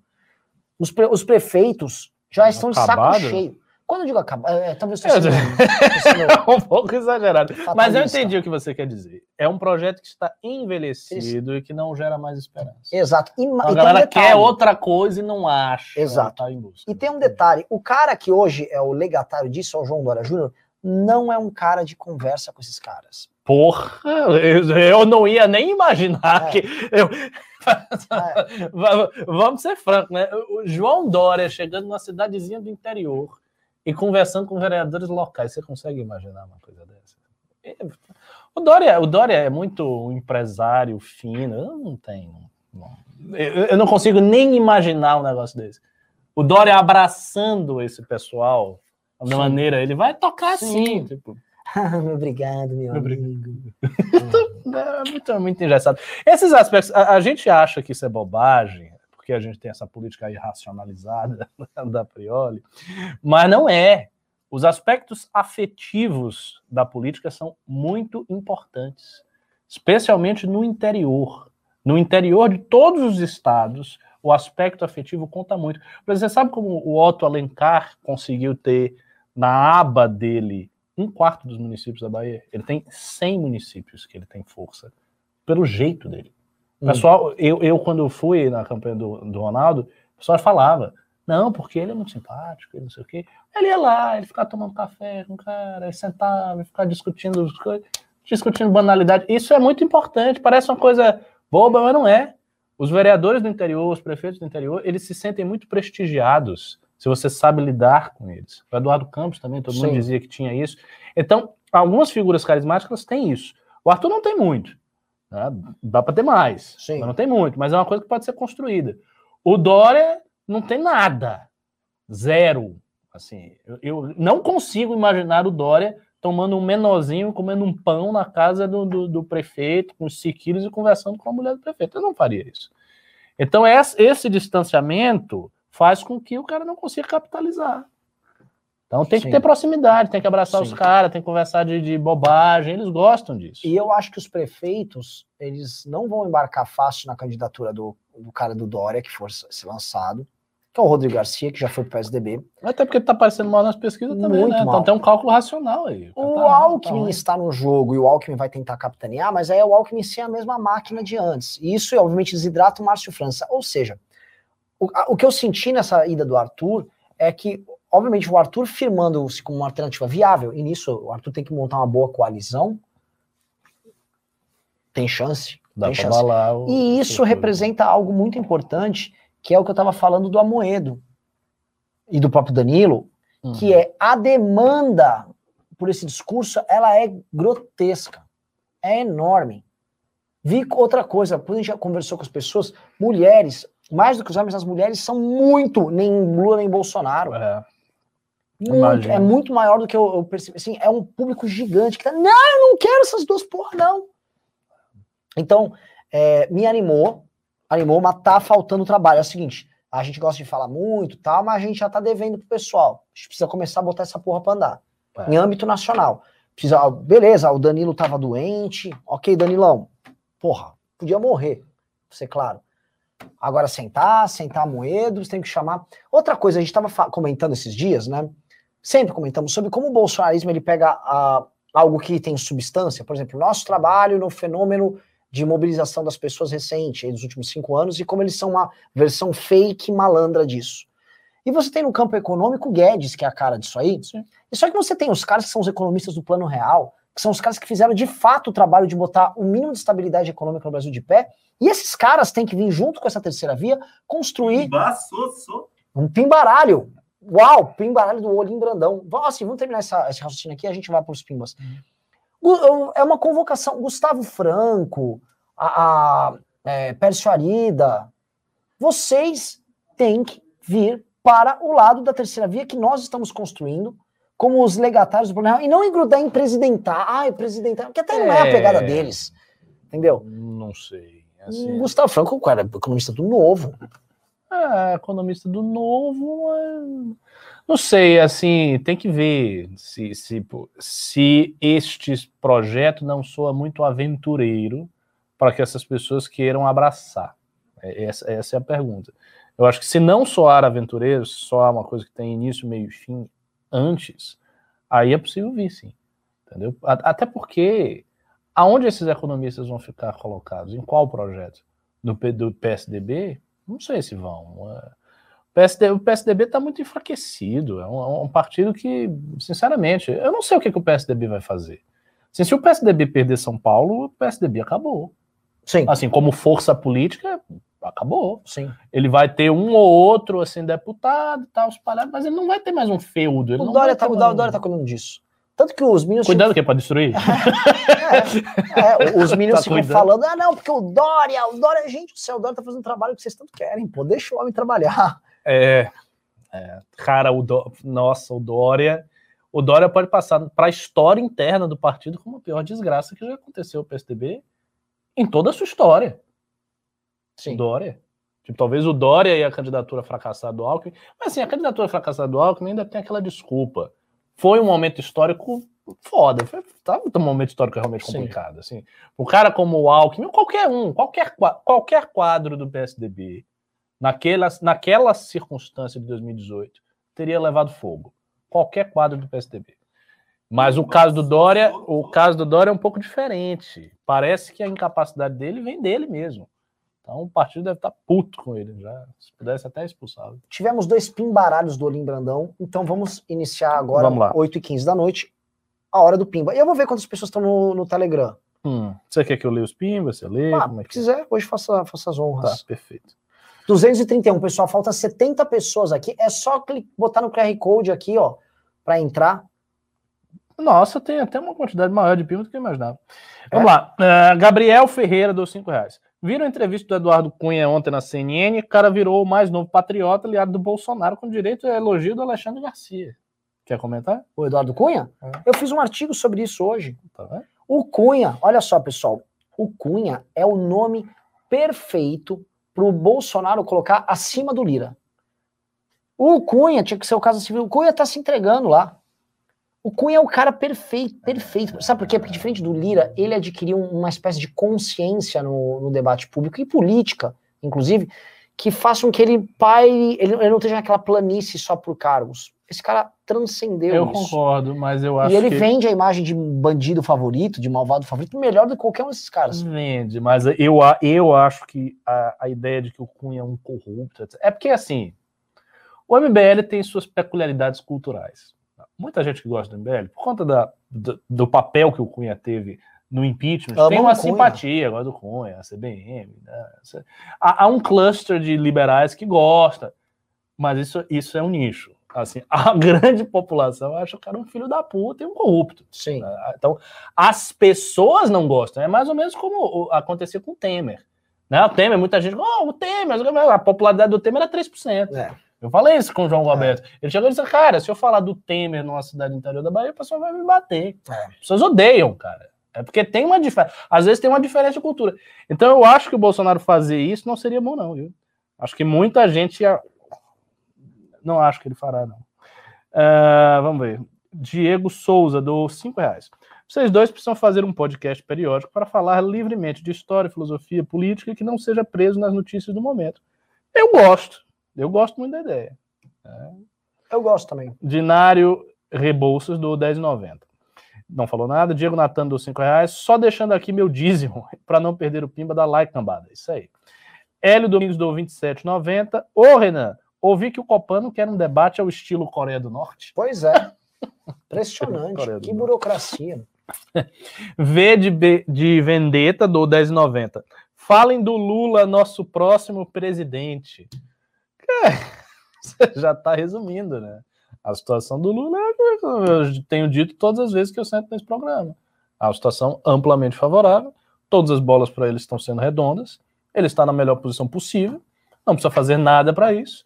Os, pre- os prefeitos já estão de Acabado? saco cheio. Quando eu digo acabado, é, talvez eu sendo- É um pouco exagerado. Mas eu fatalista. entendi o que você quer dizer. É um projeto que está envelhecido e que não gera mais esperança. Exato. E, Então, a e um galera detalhe. quer outra coisa e não acha. Exato. Tá em busca. E tem um detalhe: o cara que hoje é o legatário disso, é o João Dória Júnior, não é um cara de conversa com esses caras. Porra, eu, eu não ia nem imaginar É. que. eu- É, Va- Vamos ser francos, né? O João Dória chegando numa cidadezinha do interior e conversando com vereadores locais. Você consegue imaginar uma coisa dessa? É, O Dória, o Dória é muito empresário fino. Eu não tenho. Eu, não consigo nem imaginar um negócio desse. O Dória abraçando esse pessoal da Sim. maneira, ele vai tocar Sim. assim, tipo. Obrigado, meu Obrigado. amigo. É muito, muito engraçado. Esses aspectos, a, a gente acha que isso é bobagem, porque a gente tem essa política irracionalizada da Prioli, mas não é. Os aspectos afetivos da política são muito importantes, especialmente no interior. No interior de todos os estados, o aspecto afetivo conta muito. Você sabe como o Otto Alencar conseguiu ter na aba dele um quarto dos municípios da Bahia? Ele tem 100 municípios que ele tem força, pelo jeito dele. Hum. Pessoal, eu, eu quando fui na campanha do, do Ronaldo, o pessoal falava, não, porque ele é muito simpático, ele não sei o quê. Ele ia lá, ele ficava tomando café com o cara, ele sentava, ele ficava discutindo discutindo banalidade. Isso é muito importante, parece uma coisa boba, mas não é. Os vereadores do interior, os prefeitos do interior, eles se sentem muito prestigiados se você sabe lidar com eles. O Eduardo Campos também, todo mundo Sim. dizia que tinha isso. Então, algumas figuras carismáticas têm isso. O Arthur não tem muito. né? Dá para ter mais. Sim. Mas não tem muito, mas é uma coisa que pode ser construída. O Dória não tem nada. Zero. Assim, eu, eu não consigo imaginar o Dória tomando um menorzinho, comendo um pão na casa do, do, do prefeito, com os siqueiros e conversando com a mulher do prefeito. Eu não faria isso. Então, esse distanciamento faz com que o cara não consiga capitalizar. Então tem que Sim. ter proximidade, tem que abraçar Sim. os caras, tem que conversar de, de bobagem, eles gostam disso. E eu acho que os prefeitos, eles não vão embarcar fácil na candidatura do, do cara do Dória, que for ser lançado, que é o Rodrigo Garcia, que já foi pro PSDB. Até porque tá aparecendo mal nas pesquisas também, Muito né? mal. Então tem um cálculo racional aí. O Tá- tá Alckmin ruim. está no jogo e o Alckmin vai tentar capitanear, mas aí é o Alckmin sem a mesma máquina de antes. E isso, obviamente, desidrata o Márcio França. Ou seja, o, o que eu senti nessa ida do Arthur é que, obviamente, o Arthur firmando-se como uma alternativa viável, e nisso o Arthur tem que montar uma boa coalizão, tem chance. Dá tem chance. o- E isso o- representa algo muito importante, que é o que eu estava falando do Amoedo e do próprio Danilo, Uhum. que é a demanda por esse discurso, ela é grotesca, é enorme. Vi outra coisa, depois a gente já conversou com as pessoas, mulheres, mais do que os homens, as mulheres são muito, nem Lula nem Bolsonaro. É. Muito, é muito maior do que eu, eu percebi. Assim, é um público gigante que tá. Não, eu não quero essas duas porra, não. Então, é, me animou, animou, mas tá faltando trabalho. É o seguinte: a gente gosta de falar muito, tal, mas a gente já tá devendo pro pessoal. A gente precisa começar a botar essa porra pra andar. É. Em âmbito nacional. Precisa, ah, beleza, o Danilo tava doente. Ok, Danilão. Porra, podia morrer, pra ser claro. Agora sentar, sentar moedos, tem que chamar. Outra coisa, a gente estava comentando esses dias, né? Sempre comentamos sobre como o bolsonarismo ele pega ah, algo que tem substância, por exemplo, nosso trabalho no fenômeno de mobilização das pessoas recente, dos últimos cinco anos, e como eles são uma versão fake malandra disso. E você tem no campo econômico Guedes, que é a cara disso aí. Sim. E só que você tem os caras que são os economistas do plano real, que são os caras que fizeram de fato o trabalho de botar o mínimo de estabilidade econômica no Brasil de pé, e esses caras têm que vir junto com essa terceira via construir um pimbaralho. Uau, pimbaralho do olhinho grandão. Vamos, assim, vamos terminar essa, esse raciocínio aqui e a gente vai para os pimbas. É uma convocação. Gustavo Franco, a, a é, Pércio Arida, vocês têm que vir para o lado da terceira via que nós estamos construindo, como os legatários do real, e não engrudar em presidentar. Ai, presidentar, que até não é a É. pegada deles. Entendeu? Não sei. Assim, Gustavo Franco, cara, é economista do novo. É, economista do novo, mas... não sei, assim, tem que ver se, se, se este projeto não soa muito aventureiro para que essas pessoas queiram abraçar. É, Essa, essa é a pergunta. Eu acho que se não soar aventureiro, se soar uma coisa que tem início, meio e fim antes, aí é possível vir, sim. Entendeu? Até porque aonde esses economistas vão ficar colocados? Em qual projeto? Do, do PSDB? Não sei se vão. É, O PSD o PSDB está muito enfraquecido. É um, é um partido que, sinceramente, eu não sei o que, que o PSDB vai fazer. Assim, se o PSDB perder São Paulo, o PSDB acabou. Sim, Assim, como força política, acabou. sim. Ele vai ter um ou outro, assim, deputado e tal, espalhado, mas ele não vai ter mais um feudo. Ele O Dória, tá, mais um- Dória tá disso. Tanto que os meninos. Cuidado que é para destruir. É, é, os meninos Tá ficam cuidando. falando, ah, não, porque o Dória, o Dória, gente do céu, o Dória tá fazendo o trabalho que vocês tanto querem, pô, deixa o homem trabalhar. É, é, cara, o Dó- nossa, o Dória, o Dória pode passar para a história interna do partido como a pior desgraça que já aconteceu ao PSDB em toda a sua história. O Dória. Tipo, talvez o Dória e a candidatura fracassada do Alckmin, mas assim, a candidatura fracassada do Alckmin ainda tem aquela desculpa. Foi um momento histórico foda, foi, tava um momento histórico realmente Sim. complicado, assim. O cara como o Alckmin, qualquer um, qualquer, qua- qualquer quadro do PSDB, naquela, naquela circunstância de 2018, teria levado fogo. Qualquer quadro do PSDB. Mas o caso do Dória, o caso do Dória é um pouco diferente. Parece que a incapacidade dele vem dele mesmo. Então o partido deve estar puto com ele já. Se pudesse até expulsá-lo. Tivemos dois pimbaralhos do Olim Brandão, então vamos iniciar agora, Vamos lá. 8h15 da noite, a hora do Pimba. E eu vou ver quantas pessoas estão no, no Telegram. Hum, Você quer que eu leia os pimbas? Você lê? Ah, é se que é? quiser, hoje faça, faça as Tá, honras. perfeito. 231, pessoal, falta 70 pessoas aqui. É só cli- botar no QR Code aqui, ó, pra entrar. Nossa, tem até uma quantidade maior de pimba do que eu imaginava. É? Vamos lá. Eh, Gabriel Ferreira dos 5 reais. Viram a entrevista do Eduardo Cunha ontem na CNN? O cara virou o mais novo patriota aliado do Bolsonaro com direito a elogio do Alexandre Garcia. Quer comentar? O Eduardo Cunha? É. Eu fiz um artigo sobre isso hoje. Tá? O Cunha, olha só, pessoal. O Cunha é o nome perfeito pro Bolsonaro colocar acima do Lira. O Cunha tinha que ser o caso civil. O Cunha tá se entregando lá. O Cunha é o cara perfeito, perfeito. Sabe por quê? Porque diferente do Lira, ele adquiriu uma espécie de consciência no, no debate público e política, inclusive, que façam que ele paire, ele, ele não esteja naquela planície só por cargos. Esse cara transcendeu Eu isso. concordo, mas eu acho E ele que vende a imagem de bandido favorito, de malvado favorito, melhor do que qualquer um desses caras. vende, mas eu, eu acho que a, a ideia de que o Cunha é um corrupto é porque assim, o MBL tem suas peculiaridades culturais. Muita gente que gosta do MBL, por conta da, do, do papel que o Cunha teve no impeachment, tem uma simpatia, gosta do Cunha, a CBM. né? Há, há um cluster de liberais que gosta, mas isso, isso é um nicho. Assim, a grande população acha o cara um filho da puta e um corrupto. Sim. Ah, Então, as pessoas não gostam. É mais ou menos como acontecia com o Temer. Né? O Temer, muita gente, oh, o Temer, a popularidade do Temer era 3%. É. Eu falei isso com o João Roberto. Ele chegou e disse, cara, se eu falar do Temer numa cidade interior da Bahia, o pessoal vai me bater. É. As pessoas odeiam, cara. É porque tem uma diferença. Às vezes tem uma diferença de cultura. Então eu acho que o Bolsonaro fazer isso não seria bom, não, viu? Acho que muita gente ia... Não acho que ele fará, não. Ah, vamos ver. Diego Souza, do 5 reais. Vocês dois precisam fazer um podcast periódico para falar livremente de história, filosofia, política e que não seja preso nas notícias do momento. Eu gosto. Eu gosto muito da ideia. Eu gosto também. Dinário Rebouças do 10,90. Não falou nada. Diego Natan do 5 reais. Só deixando aqui meu dízimo para não perder o pimba da like cambada. Isso aí. Hélio Domingos do 27,90. Ô, Renan, ouvi que o Copano quer um debate ao estilo Coreia do Norte. Pois é. Impressionante. Que burocracia. V de, B- de Vendetta do 10,90. Falem do Lula, nosso próximo presidente. Cara, você já está resumindo, né? A situação do Lula é eu tenho dito todas as vezes que eu sento nesse programa. É uma situação amplamente favorável, todas as bolas para ele estão sendo redondas, ele está na melhor posição possível, não precisa fazer nada para isso.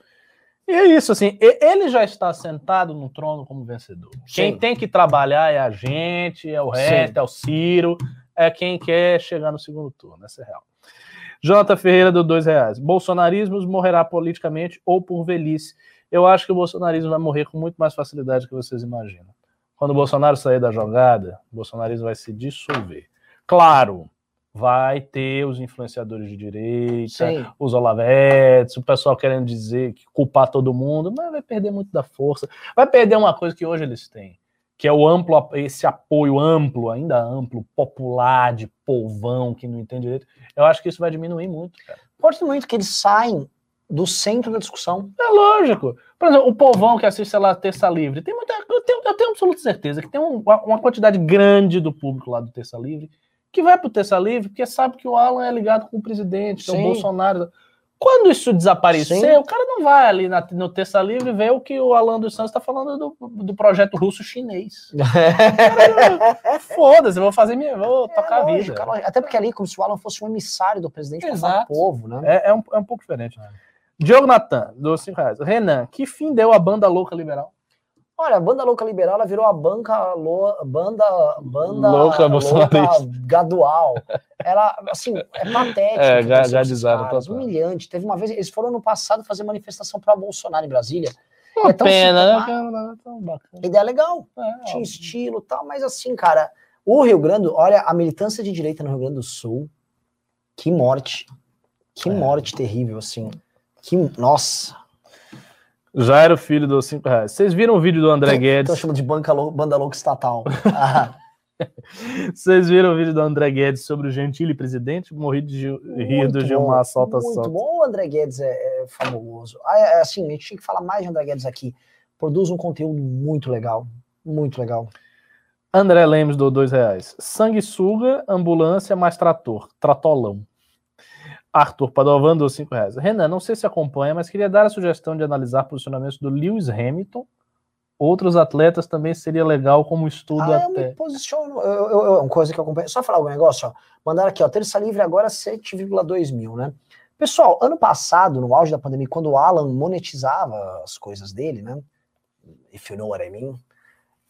E é isso, assim, ele já está sentado no trono como vencedor. Quem Sim. tem que trabalhar é a gente, é o resto, é o Ciro, é quem quer chegar no segundo turno, essa é real. Jonathan Ferreira do dois reais. Bolsonarismo morrerá politicamente ou por velhice. Eu acho que o bolsonarismo vai morrer com muito mais facilidade do que vocês imaginam. Quando o Bolsonaro sair da jogada, o bolsonarismo vai se dissolver. Claro, vai ter os influenciadores de direita, Sim. os Olavetes, o pessoal querendo dizer que culpar todo mundo, mas vai perder muito da força. Vai perder uma coisa que hoje eles têm, que é o amplo, esse apoio amplo, ainda amplo, popular, de povão que não entende direito. Eu acho que isso vai diminuir muito, cara. Pode muito que eles saem do centro da discussão. É lógico. Por exemplo, o povão que assiste, sei lá, Terça Livre, tem muita. Eu tenho, eu tenho absoluta certeza que tem um- uma, quantidade grande do público lá do Terça Livre que vai pro Terça Livre porque sabe que o Alan é ligado com o presidente, que é o. Bolsonaro. Quando isso desaparecer, Sim. o cara não vai ali na- no Terça Livre ver o que o Alan dos Santos está falando do, do projeto russo chinês. Foda-se, eu vou fazer minha. Vou tocar a É, lógico, vida. é lógico. Até porque ali, como se o Alan fosse um emissário do presidente Exato. pro povo, né? É, é um, é um pouco diferente. Diogo Natan, dos 5 reais. Renan, que fim deu a banda louca liberal? Olha, a banda louca liberal ela virou a banca lo, banda banda Louca bolsonarista. gadual. Ela assim é patético. É, gadizaram total. humilhante. Teve uma vez eles foram no passado fazer manifestação para Bolsonaro em Brasília. Uma É tão pena, né? simples, é tão bacana. Ideia legal, É, tinha estilo, e tal, mas assim, cara, o Rio Grande, olha, a militância de direita no Rio Grande do Sul, que morte, que É. morte terrível, assim. Que, nossa. Jairo Filho dos 5 reais. Vocês viram o vídeo do André Então Guedes? chama de banca lou- banda louca estatal. Ah, Vocês viram o vídeo do André Guedes sobre o Gentili presidente? Morri de Gil- rir do Gilmar bom, Solta Muito Solta. bom, o André Guedes é, é fabuloso. Ah, é, assim, a gente tinha que falar mais de André Guedes aqui. Produz um conteúdo muito legal, muito legal. André Lemos do dois reais. Sanguessuga, ambulância mais trator. Tratolão. Arthur Padovan do cinco reais. Renan, não sei se acompanha, mas queria dar a sugestão de analisar posicionamentos do Lewis Hamilton. Outros atletas também seria legal como estudo Ah, eu até. me posiciono. Eu, eu- eu- uma coisa que eu acompanho. Só falar um negócio, ó. Mandaram aqui, ó. Terça livre agora 7,2 mil, né? Pessoal, ano passado, no auge da pandemia, quando o Alan monetizava as coisas dele, né? If you know what I mean.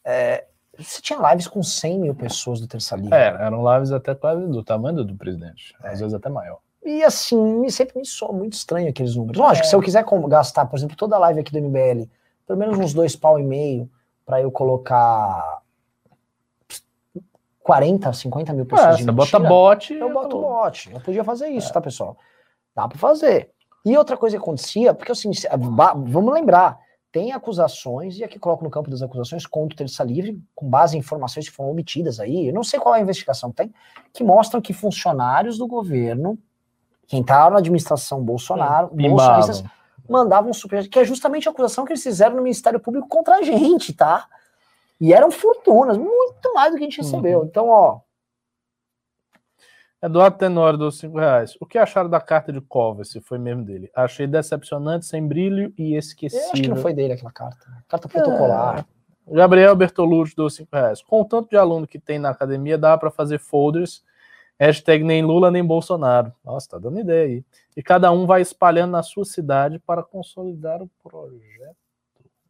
é, você tinha lives com 100 mil pessoas do Terça Livre. É, eram lives até quase do tamanho do presidente. É. Às vezes até maior. E assim, sempre me soa muito estranho aqueles números. Lógico, É. se eu quiser com- gastar, por exemplo, toda a live aqui do MBL, pelo menos uns dois pau e meio, para eu colocar 40, 50 mil pessoas É, de você bota bot. eu boto acabou. bot. Eu podia fazer isso, tá, pessoal? Dá para fazer. E outra coisa que acontecia, porque assim, vamos lembrar, tem acusações, e aqui coloco no campo das acusações contra o Terça Livre, com base em informações que foram omitidas aí, eu não sei qual é a investigação que tem, que mostram que funcionários do governo, quem tá na administração Bolsonaro, bolsonaristas, Pimbavam. mandavam super, que é justamente a acusação que eles fizeram no Ministério Público contra a gente, tá? E eram fortunas, muito mais do que a gente Uhum. recebeu. Então, ó, Eduardo Tenório dos 5 reais. O que acharam da carta de Cova, se foi mesmo dele? Achei decepcionante, sem brilho e eu esquecível. acho que não foi dele aquela carta. Carta protocolar. Gabriel Bertolucci dos 5 reais. Com o tanto de aluno que tem na academia, dá para fazer folders. Hashtag nem Lula nem Bolsonaro. Nossa, tá dando ideia aí. E cada um vai espalhando na sua cidade para consolidar o projeto.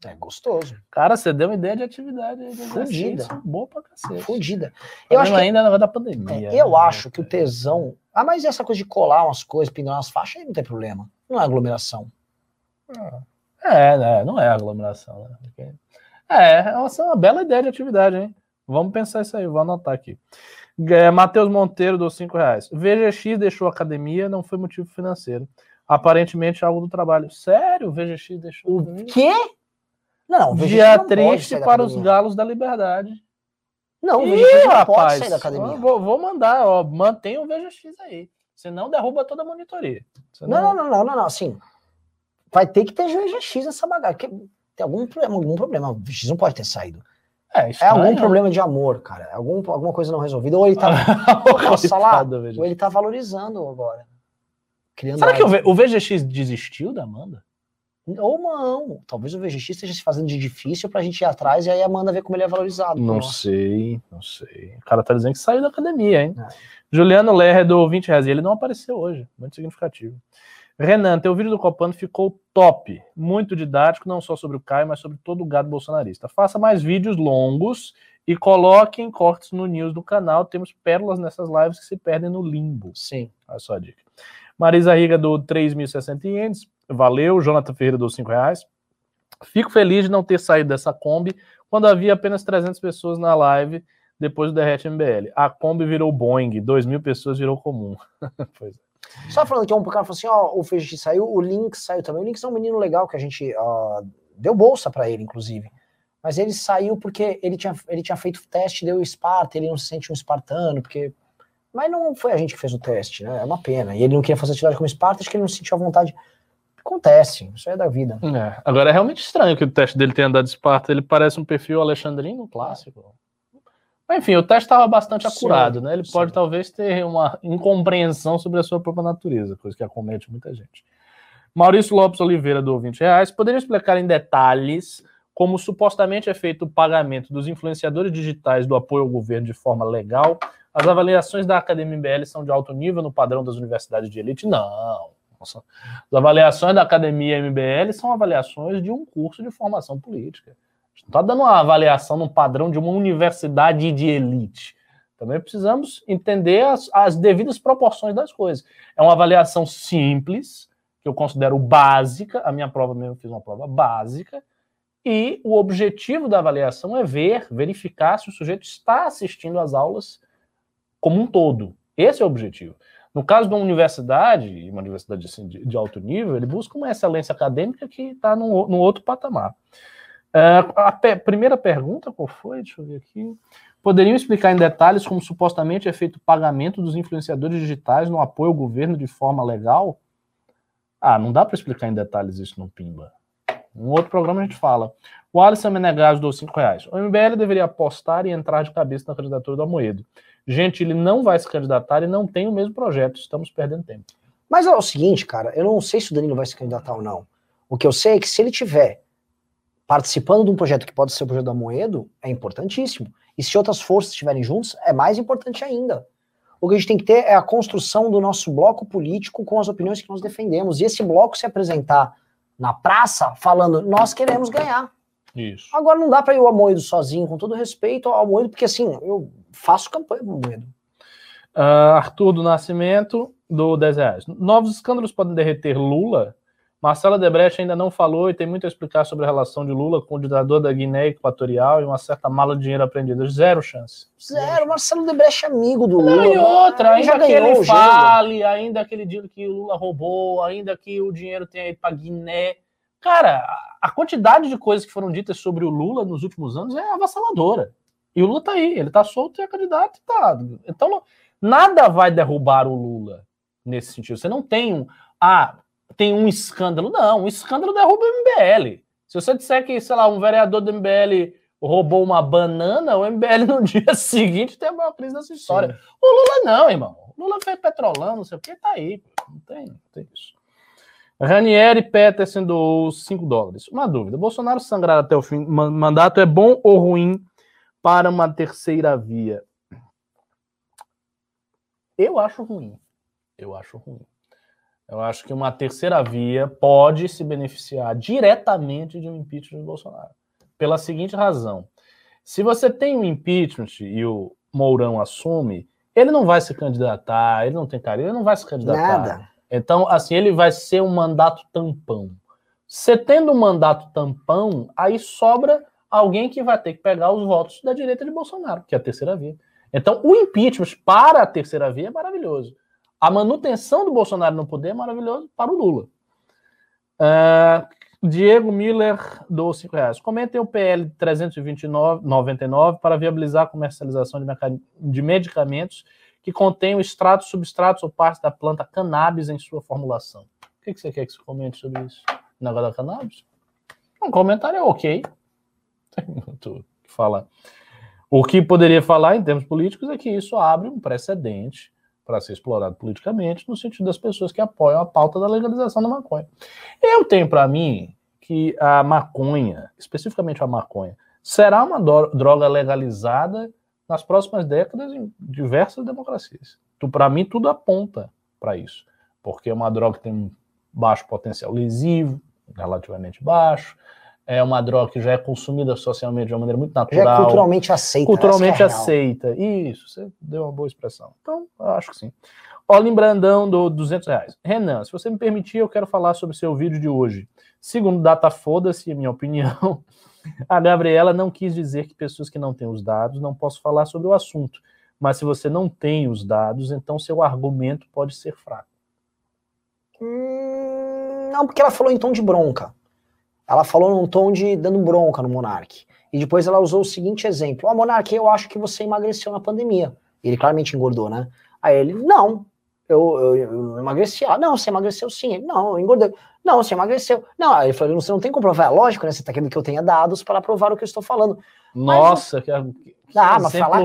É gostoso. Cara, você deu uma ideia de atividade de Fudida. boa pra cacete. Fudida. Eu acho que, ainda da pandemia. é, eu né? acho que o tesão. Ah, mas essa coisa de colar umas coisas, pendurar umas faixas, aí não tem problema. Não é aglomeração. É, né? Não é aglomeração, né? É, essa é uma bela ideia de atividade, hein? Vamos pensar isso aí, vou anotar aqui. É, Matheus Monteiro dos 5 reais. VGX deixou a academia, não foi motivo financeiro. Aparentemente algo do trabalho. Sério? O VGX deixou. academia? Quê? Não, o VGX Dia não pode triste para os galos da liberdade. Não, o VGX não pode rapaz, sair da academia. Vou, vou mandar, ó, mantenha o VGX aí. Senão derruba toda a monitoria. Senão- Não, não, não, não, não, não. Assim, vai ter que ter VGX nessa bagagem. Tem algum problema, algum problema. O VGX não pode ter saído. É, É algum problema de amor, cara. Algum, alguma coisa não resolvida. Ou ele tá, Nossa, lá, ou ele tá valorizando agora. Criando Será que o, mais- V- o VGX desistiu da Amanda? Ou não. Talvez o VGX esteja se fazendo de difícil pra gente ir atrás e aí a Amanda ver como ele é valorizado. Não Nossa. sei, não sei. O cara tá dizendo que saiu da academia, hein? É. Juliano Lerre do 20 reais. E ele não apareceu hoje. Muito significativo. Renan, teu vídeo do Copano ficou top. Muito didático, não só sobre o Caio, mas sobre todo o gado bolsonarista. Faça mais vídeos longos e coloquem cortes no news do canal. Temos pérolas nessas lives que se perdem no limbo. Sim. Olha só a dica. Marisa Riga do 3.060 ienes. Valeu. Jonathan Ferreira do 5 reais. Fico feliz de não ter saído dessa Kombi quando havia apenas 300 pessoas na live depois do Derrete MBL. A Kombi virou Boeing, 2 mil pessoas virou comum. pois é. Só falando que um cara falou assim: ó, o VGX saiu, o Lynx saiu também. O Lynx é um menino legal que a gente ó, deu bolsa pra ele, inclusive. Mas ele saiu porque ele tinha, ele tinha feito teste, deu Sparta, ele não se sente um espartano, porque. Mas não foi a gente que fez o teste, né? É uma pena. E ele não queria fazer atividade como Sparta, acho que ele não sentiu a vontade. Acontece, isso é da vida. É, Agora é realmente estranho que o teste dele tenha andado de Esparta. Ele parece um perfil alexandrino clássico. Mas, enfim, o teste estava bastante Sim, acurado, né? Ele sim. pode talvez ter uma incompreensão sobre a sua própria natureza, coisa que acomete muita gente. Maurício Lopes Oliveira, do 20 reais. Poderia explicar em detalhes como supostamente é feito o pagamento dos influenciadores digitais do apoio ao governo de forma legal? As avaliações da Academia MBL são de alto nível no padrão das universidades de elite? Não. Nossa. As avaliações da Academia MBL são avaliações de um curso de formação política. Está dando uma avaliação no padrão de uma universidade de elite. Também precisamos entender as, as devidas proporções das coisas. É uma avaliação simples, que eu considero básica. A minha prova mesmo eu fiz uma prova básica. E o objetivo da avaliação é ver, verificar se o sujeito está assistindo às aulas como um todo. Esse é o objetivo. No caso de uma universidade, uma universidade assim, de, de alto nível, ele busca uma excelência acadêmica que está num, num outro patamar. É, a pe- primeira pergunta, qual foi? Deixa eu ver aqui. Poderiam explicar em detalhes como supostamente é feito o pagamento dos influenciadores digitais no apoio ao governo de forma legal? Ah, não dá para explicar em detalhes isso no Pimba. Um outro programa a gente fala. O Alisson Menegas deu 5 reais. O MBL deveria apostar e entrar de cabeça na candidatura do Amoedo. Gente, ele não vai se candidatar e não tem o mesmo projeto. Estamos perdendo tempo. Mas é o seguinte, cara, eu não sei se o Danilo vai se candidatar ou não. O que eu sei é que se ele tiver participando de um projeto que pode ser o projeto do Amoedo, é importantíssimo. E se outras forças estiverem juntos, é mais importante ainda. O que a gente tem que ter é a construção do nosso bloco político com as opiniões que nós defendemos. E esse bloco se apresentar na praça falando, nós queremos ganhar. Isso. Agora não dá para ir o Amoedo sozinho, com todo respeito ao Amoedo, porque assim, eu faço campanha pro Amoedo. Uh, Arthur do Nascimento, do 10 reais. Novos escândalos podem derreter Lula? Marcela Debrecht ainda não falou e tem muito a explicar sobre a relação de Lula com o ditador da Guiné Equatorial e uma certa mala de dinheiro apreendida. Zero chance. Zero, Marcelo Debrecht é amigo do Lula. Não, e outra, ainda que ele fale, ainda que ele diga que o Lula roubou, ainda que o dinheiro tenha ido para Guiné. Cara, a quantidade de coisas que foram ditas sobre o Lula nos últimos anos é avassaladora. E o Lula tá aí, ele tá solto e é candidato e tá. Então, nada vai derrubar o Lula nesse sentido. Você não tem um. Ah, tem um escândalo. Não, um escândalo derruba o MBL. Se você disser que, sei lá, um vereador do MBL roubou uma banana, o MBL no dia seguinte tem a maior crise dessa história. O Lula não, irmão. O Lula fez petrolão, não sei o que, tá aí. Não tem, não tem isso. Ranieri Peterson doou 5 dólares. Uma dúvida: Bolsonaro sangrar até o fim do man- mandato é bom ou ruim para uma terceira via? Eu acho ruim. Eu acho ruim. Eu acho que uma terceira via pode se beneficiar diretamente de um impeachment de Bolsonaro. Pela seguinte razão: se você tem um impeachment e o Mourão assume, ele não vai se candidatar, ele não tem carinho, ele não vai se candidatar. Nada. Então, assim, ele vai ser um mandato tampão. Você tendo um mandato tampão, aí sobra alguém que vai ter que pegar os votos da direita de Bolsonaro, que é a terceira via. Então, o impeachment para a terceira via é maravilhoso. A manutenção do Bolsonaro no poder é maravilhoso para o Lula. Ah, Diego Miller do 5 reais. Comentem o PL 329,99 para viabilizar a comercialização de, medicamentos que contenham extratos, substratos ou partes da planta cannabis em sua formulação. O que que você quer que se comente sobre isso? Negócio da cannabis? Um comentário é ok. Tem muito o que falar. O que poderia falar em termos políticos é que isso abre um precedente para ser explorado politicamente no sentido das pessoas que apoiam a pauta da legalização da maconha. Eu tenho para mim que a maconha, especificamente a maconha, será uma dro- droga legalizada nas próximas décadas em diversas democracias. Para mim, tudo aponta para isso, porque é uma droga que tem um baixo potencial lesivo, relativamente baixo, é uma droga que já é consumida socialmente de uma maneira muito Já natural é culturalmente aceita. culturalmente é a real. aceita. Isso, você deu uma boa expressão. Então, eu acho que sim. Olin Brandão, do 200 reais. Renan, se você me permitir, eu quero falar sobre seu vídeo de hoje. Segundo Data Foda-se, minha opinião, a Gabriela não quis dizer que pessoas que não têm os dados não possam falar sobre o assunto. Mas se você não tem os dados, então seu argumento pode ser fraco. Hum, não, porque ela falou em tom de bronca. Ela falou num tom de dando bronca no Monark. E depois ela usou o seguinte exemplo: Ó, Monark, eu acho que você emagreceu na pandemia. Ele claramente engordou, né? Aí ele, não, eu, eu, eu emagreci. Ah, não, você emagreceu sim. Ele, não, eu engordei. Não, você emagreceu. Não, aí ele falou, você não tem como provar. É lógico, né? Você tá querendo que eu tenha dados para provar o que eu estou falando. Nossa, que, que Ah, mas fala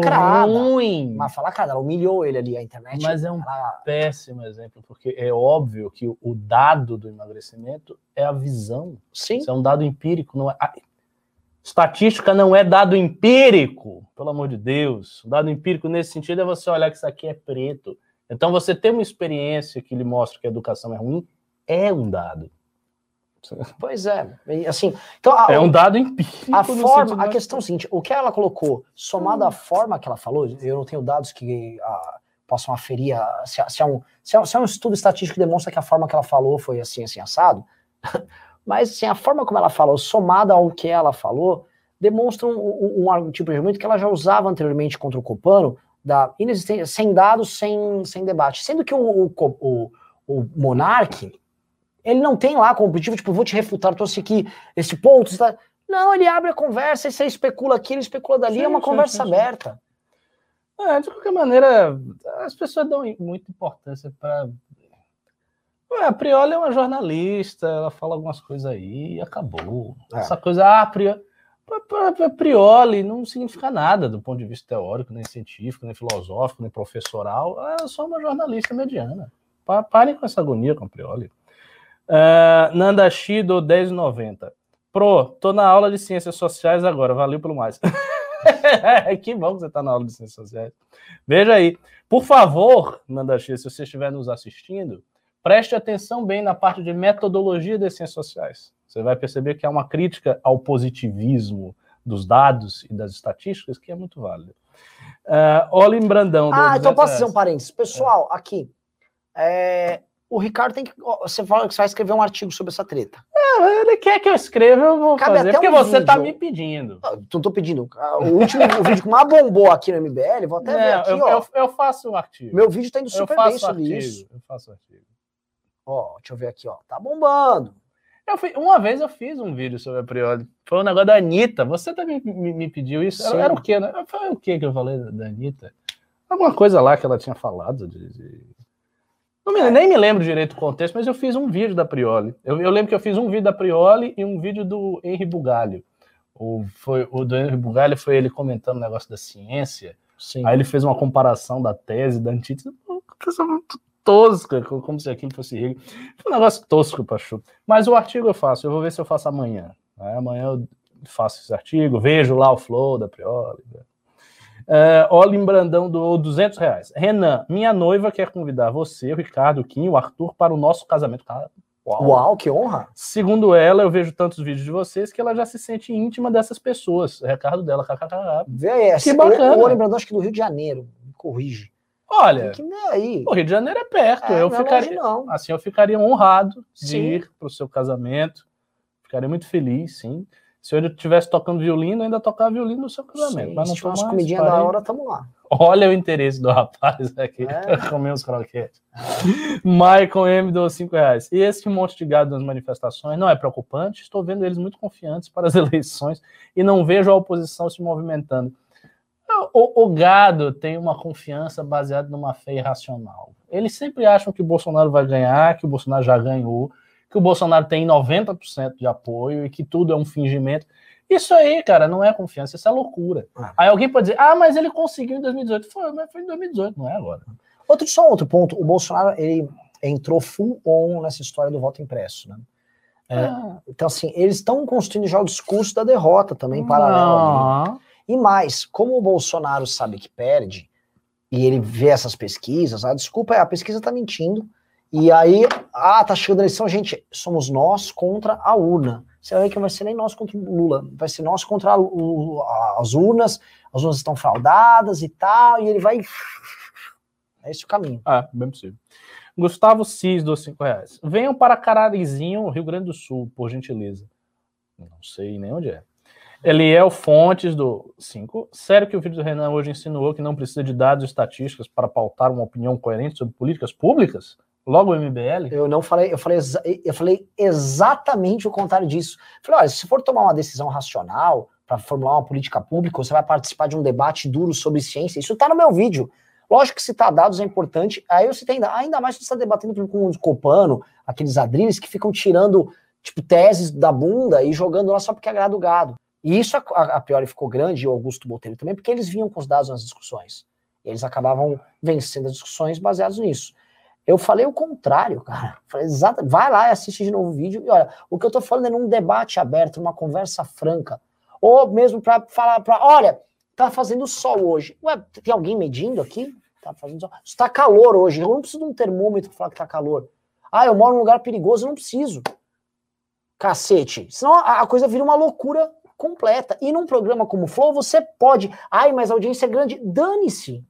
ruim. Mas fala, cara, ela humilhou ele ali, a internet. Mas é um ela- péssimo exemplo, porque é óbvio que o- o dado do emagrecimento é a visão. sim. Isso é um dado empírico, não é. a- Estatística não é dado empírico, pelo amor de Deus. O dado empírico nesse sentido é você olhar que isso aqui é preto. Então, você ter uma experiência que lhe mostra que a educação é ruim é um dado. Pois é. E, assim, então, a, É um dado empírico. A forma, a questão é a seguinte, o que ela colocou, somado à forma que ela falou, eu não tenho dados que ah, possam aferir a- se, é- se é um, se, é, se é um estudo estatístico que demonstra que a forma que ela falou foi assim, assim, assado, mas assim, a forma como ela falou, somada ao que ela falou, demonstra um, um, um tipo de argumento que ela já usava anteriormente contra o Copano, da inexistência, sem dados, sem, sem debate. Sendo que o, o, o, o Monark, ele não tem lá como objetivo, tipo, vou te refutar, trouxe aqui esse ponto, tá... Não, ele abre a conversa e você especula aqui, ele especula dali, Sim, é uma sim, conversa sim, sim. aberta. É, de qualquer maneira, as pessoas dão muita importância para. Ué, a Prioli é uma jornalista, ela fala algumas coisas aí e acabou. É. Essa coisa, ah, a Prioli, pra- pra- Prioli não significa nada do ponto de vista teórico, nem científico, nem filosófico, nem professoral. Ela é só uma jornalista mediana. Pa- Parem com essa agonia com a Prioli. Ah, Nanda Shido, 10,90. Pro, tô na aula de ciências sociais agora, valeu pelo mais. que bom que você tá na aula de ciências sociais. Veja aí. Por favor, Nanda Shido, se você estiver nos assistindo, preste atenção bem na parte de metodologia das ciências sociais. Você vai perceber que há uma crítica ao positivismo dos dados e das estatísticas que é muito válida. Uh, Olim Brandão. Ah, então 200 posso fazer um parênteses. Pessoal, aqui. é, o Ricardo tem que. Você fala que você vai escrever um artigo sobre essa treta. Ele quer que eu escreva, eu vou Cabe fazer, até porque um você tá vídeo. me pedindo. Ah, Não tô pedindo. Ah, O último vídeo que mais bombou aqui no MBL, vou até ver Não, aqui, eu, ó. eu, eu faço o artigo. Meu vídeo tá indo super bem o sobre artigo. isso. Eu faço o artigo. Ó, deixa eu ver aqui, ó. Tá bombando. Eu fi- uma vez eu fiz um vídeo sobre a Prioli. Foi um negócio da Anitta. Você também me, me pediu isso? Era, era o quê? Né? Foi o quê que eu falei da, da Anitta? Alguma coisa lá que ela tinha falado. De, de- Não me- nem me lembro direito o contexto, mas eu fiz um vídeo da Prioli. Eu, eu lembro que eu fiz um vídeo da Prioli e um vídeo do Henry Bugalho. O, foi, o do Henry Bugalho foi ele comentando o negócio da ciência. Sim. Aí ele fez uma comparação da tese, da antítese, uma coisa muito tosca, co- como se aquilo fosse Hegel. Foi um negócio tosco, Pachu. Mas o artigo eu faço, eu vou ver se eu faço amanhã. né? Amanhã eu faço esse artigo, vejo lá o flow da Prioli. né? É, Olim Brandão doou 200 reais. Renan, minha noiva quer convidar você, o Ricardo, o Kim, o Arthur para o nosso casamento. Cara, uau. Uau, que honra. Segundo ela, eu vejo tantos vídeos de vocês que ela já se sente íntima dessas pessoas. Recado dela, kkkk. Vê aí. esse- bacana. O, o lembrando, acho que do Rio de Janeiro. Me corrige. Olha, que aí. o Rio de Janeiro é perto. É, eu não é ficaria, longe, não. assim, eu ficaria honrado de Sim. ir para o seu casamento. Ficaria muito feliz, sim. Se eu estivesse tocando violino, ainda tocava violino no seu casamento. Sim, mas não umas mais, comidinhas parei. da hora, tamo lá. Olha o interesse do rapaz aqui. É. Comer uns croquetes. Michael M deu 5 reais. E esse monte de gado nas manifestações não é preocupante? Estou vendo eles muito confiantes para as eleições e não vejo a oposição se movimentando. O, o gado tem uma confiança baseada numa fé irracional. Eles sempre acham que o Bolsonaro vai ganhar, que o Bolsonaro já ganhou, que o Bolsonaro tem 90% de apoio e que tudo é um fingimento. Isso aí, cara, não é confiança, isso é loucura. Ah. Aí alguém pode dizer, ah, mas ele conseguiu em 2018. Foi, mas foi em 2018, não é agora. Outro, só um outro ponto. O Bolsonaro, ele entrou full on nessa história do voto impresso, né? É, Ah, Então, assim, eles estão construindo já o discurso da derrota também, em paralelo. E mais, como o Bolsonaro sabe que perde, e ele vê essas pesquisas, a desculpa é, a pesquisa tá mentindo, e aí, ah, tá chegando a eleição, gente, somos nós contra a urna. Você vai ver que não vai ser nem nós contra o Lula, vai ser nós contra a- o- as urnas, as urnas estão fraudadas e tal, e ele vai... É esse o caminho. Ah, bem possível. Gustavo Cis, dos 5 reais. Venham para Cararizinho, Rio Grande do Sul, por gentileza. Não sei nem onde é. Eliel Fontes, do 5. Sério que o vídeo do Renan hoje insinuou que não precisa de dados e estatísticas para pautar uma opinião coerente sobre políticas públicas? Logo o MBL? Eu não falei, eu falei, eu falei exatamente o contrário disso. Falei, olha, se for tomar uma decisão racional para formular uma política pública, você vai participar de um debate duro sobre ciência. Isso tá no meu vídeo. Lógico que citar dados é importante. Aí eu citei ainda, ainda mais se você está debatendo com o Copano, aqueles adriles que ficam tirando tipo teses da bunda e jogando lá só porque agrada o gado. E isso a, a, Priori ficou grande, e o Augusto Botelho também, porque eles vinham com os dados nas discussões. E eles acabavam vencendo as discussões baseadas nisso. Eu falei o contrário, cara. Falei exato. Vai lá e assiste de novo o vídeo. E olha, o que eu tô falando é num debate aberto, numa conversa franca. Ou mesmo para falar para, olha, tá fazendo sol hoje. Ué, tem alguém medindo aqui? Tá fazendo sol. Está calor hoje. Eu não preciso de um termômetro para falar que tá calor. Ah, eu moro num lugar perigoso, eu não preciso. Cacete. Senão a, a coisa vira uma loucura completa. E num programa como o Flow, você pode. Ai, mas a audiência é grande. Dane-se.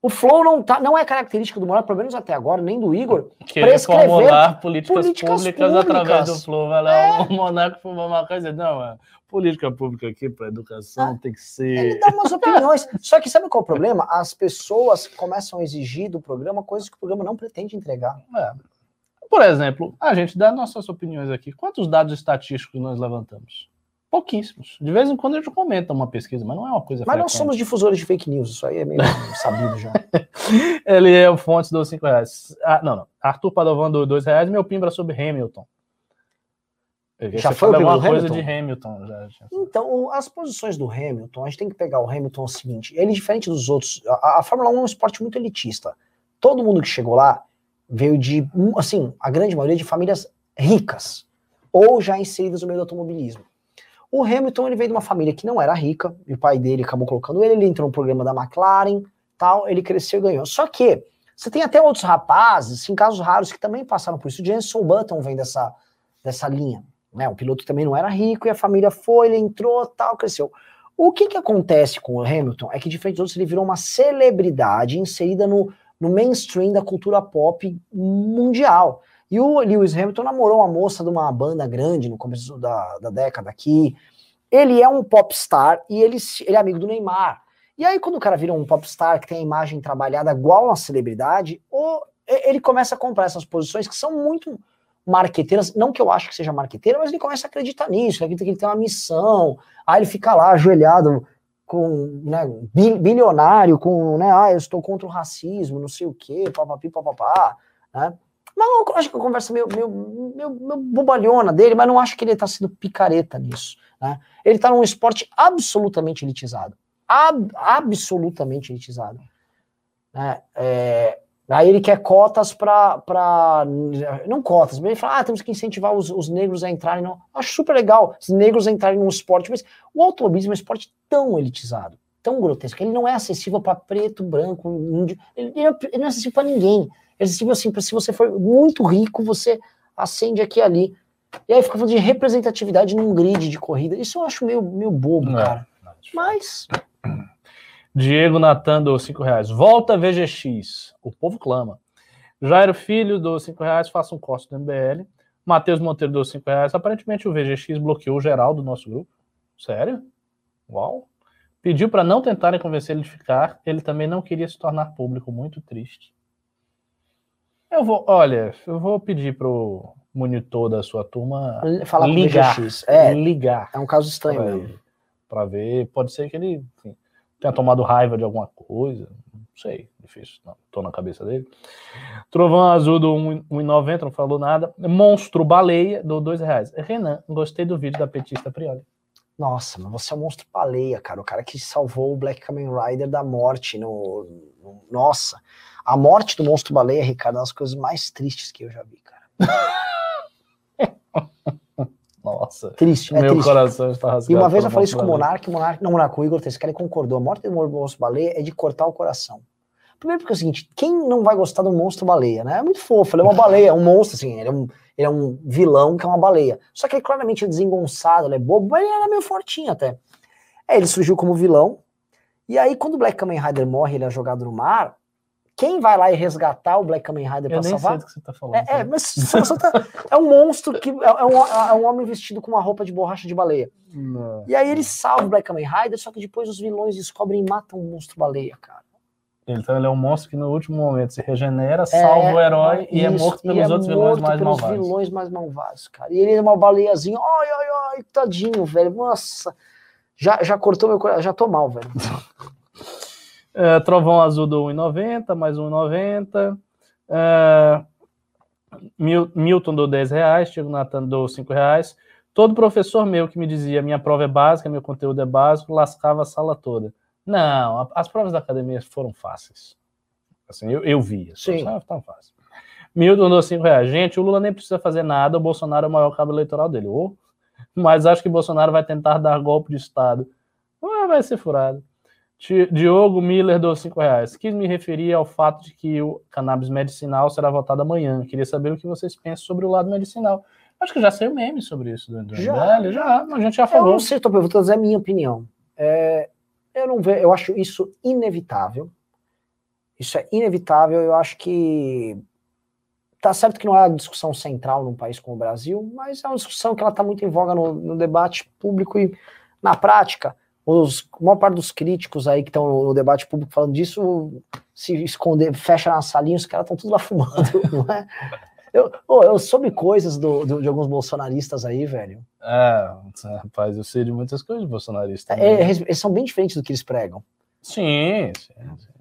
O Flow não, tá, não é característica do Monarca, pelo menos até agora, nem do Igor. Querer formular políticas, políticas públicas, através públicas. do Flow. Vai lá, o Monarca foi uma coisa. Não, é política pública aqui para educação tem que Ele ser. dá umas opiniões. Só que sabe qual é o problema? As pessoas começam a exigir do programa coisas que o programa não pretende entregar. É. Por exemplo, a gente dá nossas opiniões aqui. Quantos dados estatísticos nós levantamos? Pouquíssimos. De vez em quando a gente comenta uma pesquisa, mas não é uma coisa Mas nós frequente. somos difusores de fake news, isso aí é meio sabido já. Ele é o fonte dos 5 reais. Ah, não, não. Arthur Padovan do 2 reais, meu pimbra sobre Hamilton. Já foi alguma coisa de Hamilton. Já, já. Então, as posições do Hamilton, a gente tem que pegar o Hamilton é o seguinte, ele diferente dos outros, a, a Fórmula 1 é um esporte muito elitista. Todo mundo que chegou lá veio de, assim, a grande maioria de famílias ricas, ou já inseridas no meio do automobilismo. O Hamilton, ele veio de uma família que não era rica, e o pai dele acabou colocando ele, ele entrou no programa da McLaren, tal, ele cresceu e ganhou. Só que, você tem até outros rapazes, assim, casos raros, que também passaram por isso. O Jenson Button vem dessa, dessa linha, né? O piloto também não era rico e a família foi, ele entrou, tal, cresceu. O que que acontece com o Hamilton é que, diferente dos outros, ele virou uma celebridade inserida no, no mainstream da cultura pop mundial. E o Lewis Hamilton namorou uma moça de uma banda grande no começo da, da década aqui. Ele é um popstar e ele, ele é amigo do Neymar. E aí, quando o cara vira um popstar que tem a imagem trabalhada igual uma celebridade, o- e- ele começa a comprar essas posições que são muito marqueteiras, não que eu acho que seja marqueteira, mas ele começa a acreditar nisso, ele acredita que ele tem uma missão, aí ele fica lá ajoelhado com, né, bi- bilionário, com, né, ah, eu estou contra o racismo, não sei o quê, papapi, papapá, né, mas eu acho que a conversa meio, meio, meio, meio bobalhona dele, mas não acho que ele está sendo picareta nisso, né, ele está num esporte absolutamente elitizado, ab- absolutamente elitizado, né, é, Aí ele quer cotas para. Não cotas, mas ele fala: ah, temos que incentivar os, os negros a entrarem. No... Acho super legal os negros entrarem num esporte, mas o automobilismo é um esporte tão elitizado, tão grotesco. Ele não é acessível para preto, branco, índio. Ele, ele não é- ele não é acessível para ninguém. É acessível assim, se você for muito rico, você acende aqui e ali. E aí fica falando de representatividade num grid de corrida. Isso eu acho meio, meio bobo, Não é. cara. Mas. Diego Natan do 5 reais. Volta VGX. O povo clama. Jairo Filho do 5 reais. Faça um corte do MBL. Matheus Monteiro do 5 reais. Aparentemente o VGX bloqueou geral do nosso grupo. Sério? Uau. Pediu para não tentarem convencer ele de ficar. Ele também não queria se tornar público. Muito triste. Eu vou, olha, eu vou pedir pro monitor da sua turma Falar com o ligar. É, ligar é um caso estranho para mesmo. pra ver. Pode ser que ele enfim, tenha tomado raiva de alguma coisa. Não sei, difícil. Não, tô na cabeça dele. Trovão Azul do 1,90, não falou nada. Monstro Baleia do 2 reais. Renan, gostei do vídeo da petista Prioli. Nossa, mas você é um monstro baleia, cara. O cara que salvou o Black Kamen Rider da morte no, no- Nossa, a morte do monstro baleia, Ricardo, é uma das coisas mais tristes que eu já vi, cara. Nossa, Triste, é meu triste. coração está rasgado. E uma vez eu falei isso com o. Monark, o Monark, não, Monark, o Igor Tesca, ele concordou. A morte do monstro baleia é de cortar o coração. Primeiro porque é o seguinte, quem não vai gostar do monstro baleia, né? É muito fofo, ele é uma baleia, é um monstro, assim, ele é um, ele é um vilão que é uma baleia. Só que ele claramente é desengonçado, ele é bobo, mas ele era meio fortinho até. É, ele surgiu como vilão, e aí quando o Black Kamen Rider morre, ele é jogado no mar, quem vai lá e resgatar o Black Kamen Rider Eu pra nem sei salvar? do que você está falando. É, é, mas você só tá- é um monstro que é, é um, é um homem vestido com uma roupa de borracha de baleia. Não. E aí ele salva o Black Kamen Rider, só que depois os vilões descobrem e matam o monstro baleia, cara. Então ele é um monstro que no último momento se regenera, salva o herói e é isso, morto e pelos é outros vilões morto mais pelos malvados. vilões mais malvados, cara. E ele é uma baleiazinha, ai, ai, ai, tadinho, velho. Nossa, já, já cortou meu coração, já tô mal, velho. É, Trovão Azul do 1,90, mais 1,90. É, Mil- Milton do 10 reais, Tiago Natan do 5 reais. Todo professor meu que me dizia minha prova é básica, meu conteúdo é básico, lascava a sala toda. Não, a- as provas da academia foram fáceis. Assim, eu, eu vi. as Sim. Ah, tão fácil. Milton do 5 reais. Gente, o Lula nem precisa fazer nada, o Bolsonaro é o maior cabo eleitoral dele. Ô, mas acho que Bolsonaro vai tentar dar golpe de Estado. Vai ser furado. Diogo Miller do 5 reais. Quis me referir ao fato de que o cannabis medicinal será votado amanhã. Queria saber o que vocês pensam sobre o lado medicinal. Acho que já saiu meme sobre isso do, do Já. MBL, já. A gente já Eu falou. não sei, tô perguntando, é a minha opinião. É, eu não vejo, eu acho isso inevitável. Isso é inevitável, eu acho que tá certo que não é a discussão central num país como o Brasil, mas é uma discussão que ela está muito em voga no, no debate público e na prática, os, a maior parte dos críticos aí que estão no, no debate público falando disso se esconder, fecha na salinha, os caras estão tudo lá fumando, não é? Eu, ô, eu soube coisas do, do- de alguns bolsonaristas aí, velho. É, rapaz, eu sei de muitas coisas de bolsonarista. É, né? eles, eles são bem diferentes do que eles pregam. Sim, sim, sim.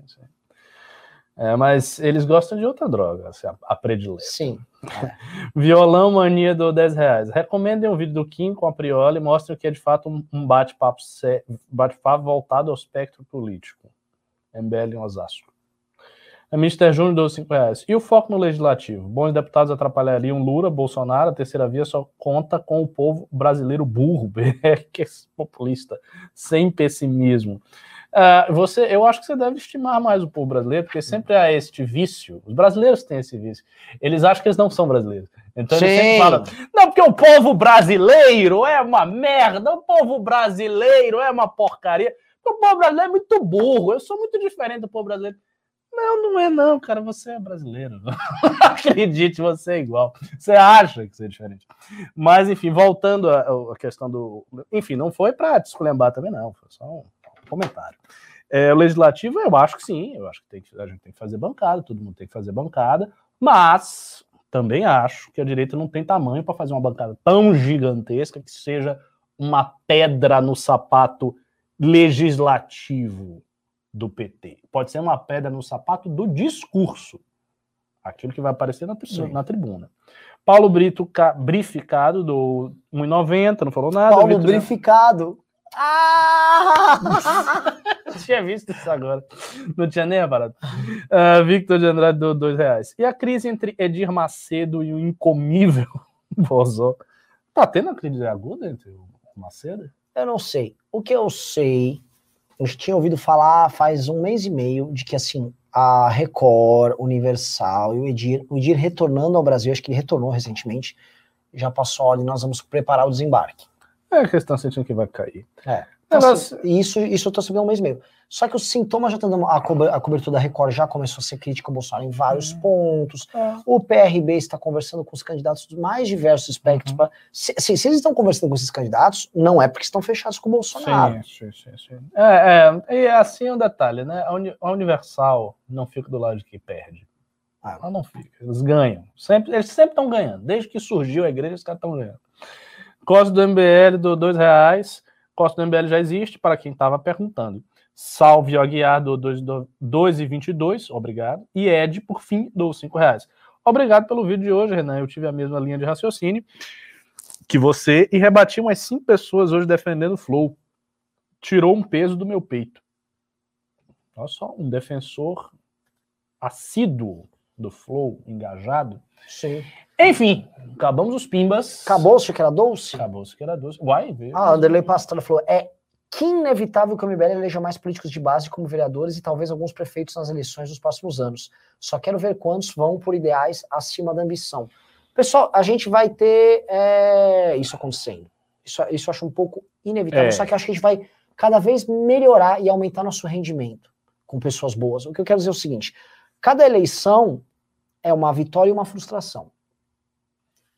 É, mas eles gostam de outra droga, assim, a, a predileta. Sim. Violão Mania do 10 reais. Recomendem o vídeo do Kim com a Prioli e mostrem que é de fato um, um bate-papo bate-papo voltado ao espectro político. MBL em Osasco. A Mr. Júnior deu 5 reais. E o foco no legislativo? Bons deputados atrapalhariam Lula, Bolsonaro, a terceira via só conta com o povo brasileiro burro, que é populista, sem pessimismo. Ah, você, eu acho que você deve estimar mais o povo brasileiro, porque sempre há este vício. Os brasileiros têm esse vício. Eles acham que eles não são brasileiros. Então eles sempre Sim. falam: não, porque o povo brasileiro é uma merda, o povo brasileiro é uma porcaria. O povo brasileiro é muito burro. Eu sou muito diferente do povo brasileiro. Não, não é não, cara. Você é brasileiro. Acredite, você é igual. Você acha que você é diferente. Mas, enfim, voltando à à questão do. Enfim, não foi para te esculhambar também, não. Foi só um comentário. É, o legislativo, eu acho que sim. Eu acho que, tem que a gente tem que fazer bancada, todo mundo tem que fazer bancada. Mas também acho que a direita não tem tamanho para fazer uma bancada tão gigantesca que seja uma pedra no sapato legislativo do PT. Pode ser uma pedra no sapato do discurso. Aquilo que vai aparecer na, tri- na tribuna. Paulo Brito ca- brificado do 1,90, não falou nada. Paulo Vitor- Brificado. Ah! Tinha visto isso agora. Não tinha nem reparado. Ah, Victor de Andrade deu dois reais. E a crise entre Edir Macedo e o incomível Bozó? Tá tendo uma crise aguda entre o Macedo? Eu não sei. O que eu sei, eu tinha ouvido falar faz um mês e meio de que assim a Record, Universal e o Edir, o Edir retornando ao Brasil, acho que ele retornou recentemente, já passou ali, nós vamos preparar o desembarque. É que eles estão sentindo que vai cair. É. Então, assim, assim, isso, isso eu tô sabendo há um mês e meio. Só que os sintomas já estão dando. A, cobe- a cobertura da Record já começou a ser crítica ao Bolsonaro em vários Uhum. pontos. O PRB está conversando com os candidatos dos mais diversos espectros. Uhum. pra- se, se- se eles estão conversando com esses candidatos, não é porque estão fechados com o Bolsonaro. Sim, sim, sim, sim. É, é, e assim é um detalhe, né? A, Uni- a Universal não fica do lado de quem perde. Ah. Ela não fica. Eles ganham. Sempre, eles sempre estão ganhando. Desde que surgiu a igreja, os caras estão ganhando. Costa do MBL do dois reais. Costa do MBL já existe, para quem estava perguntando. Salve Aguiar do 2,22, obrigado. E Ed, por fim, do 5 reais. Obrigado pelo vídeo de hoje, Renan. Eu tive a mesma linha de raciocínio que você e rebati umas cinco pessoas hoje defendendo o Flow. Tirou um peso do meu peito. Olha só, um defensor assíduo do Flow, engajado. Sim. Enfim, acabamos os pimbas. Acabou, você que era doce? Acabou os que era doce. Uai, veio. Ah, Anderlei Pastrana falou: é que inevitável que o MBL eleja mais políticos de base como vereadores e talvez alguns prefeitos nas eleições dos próximos anos. Só quero ver quantos vão por ideais acima da ambição. Pessoal, a gente vai ter é, isso acontecendo. Isso, isso eu acho um pouco inevitável, É. só que acho que a gente vai cada vez melhorar e aumentar nosso rendimento com pessoas boas. O que eu quero dizer é o seguinte: cada eleição é uma vitória e uma frustração.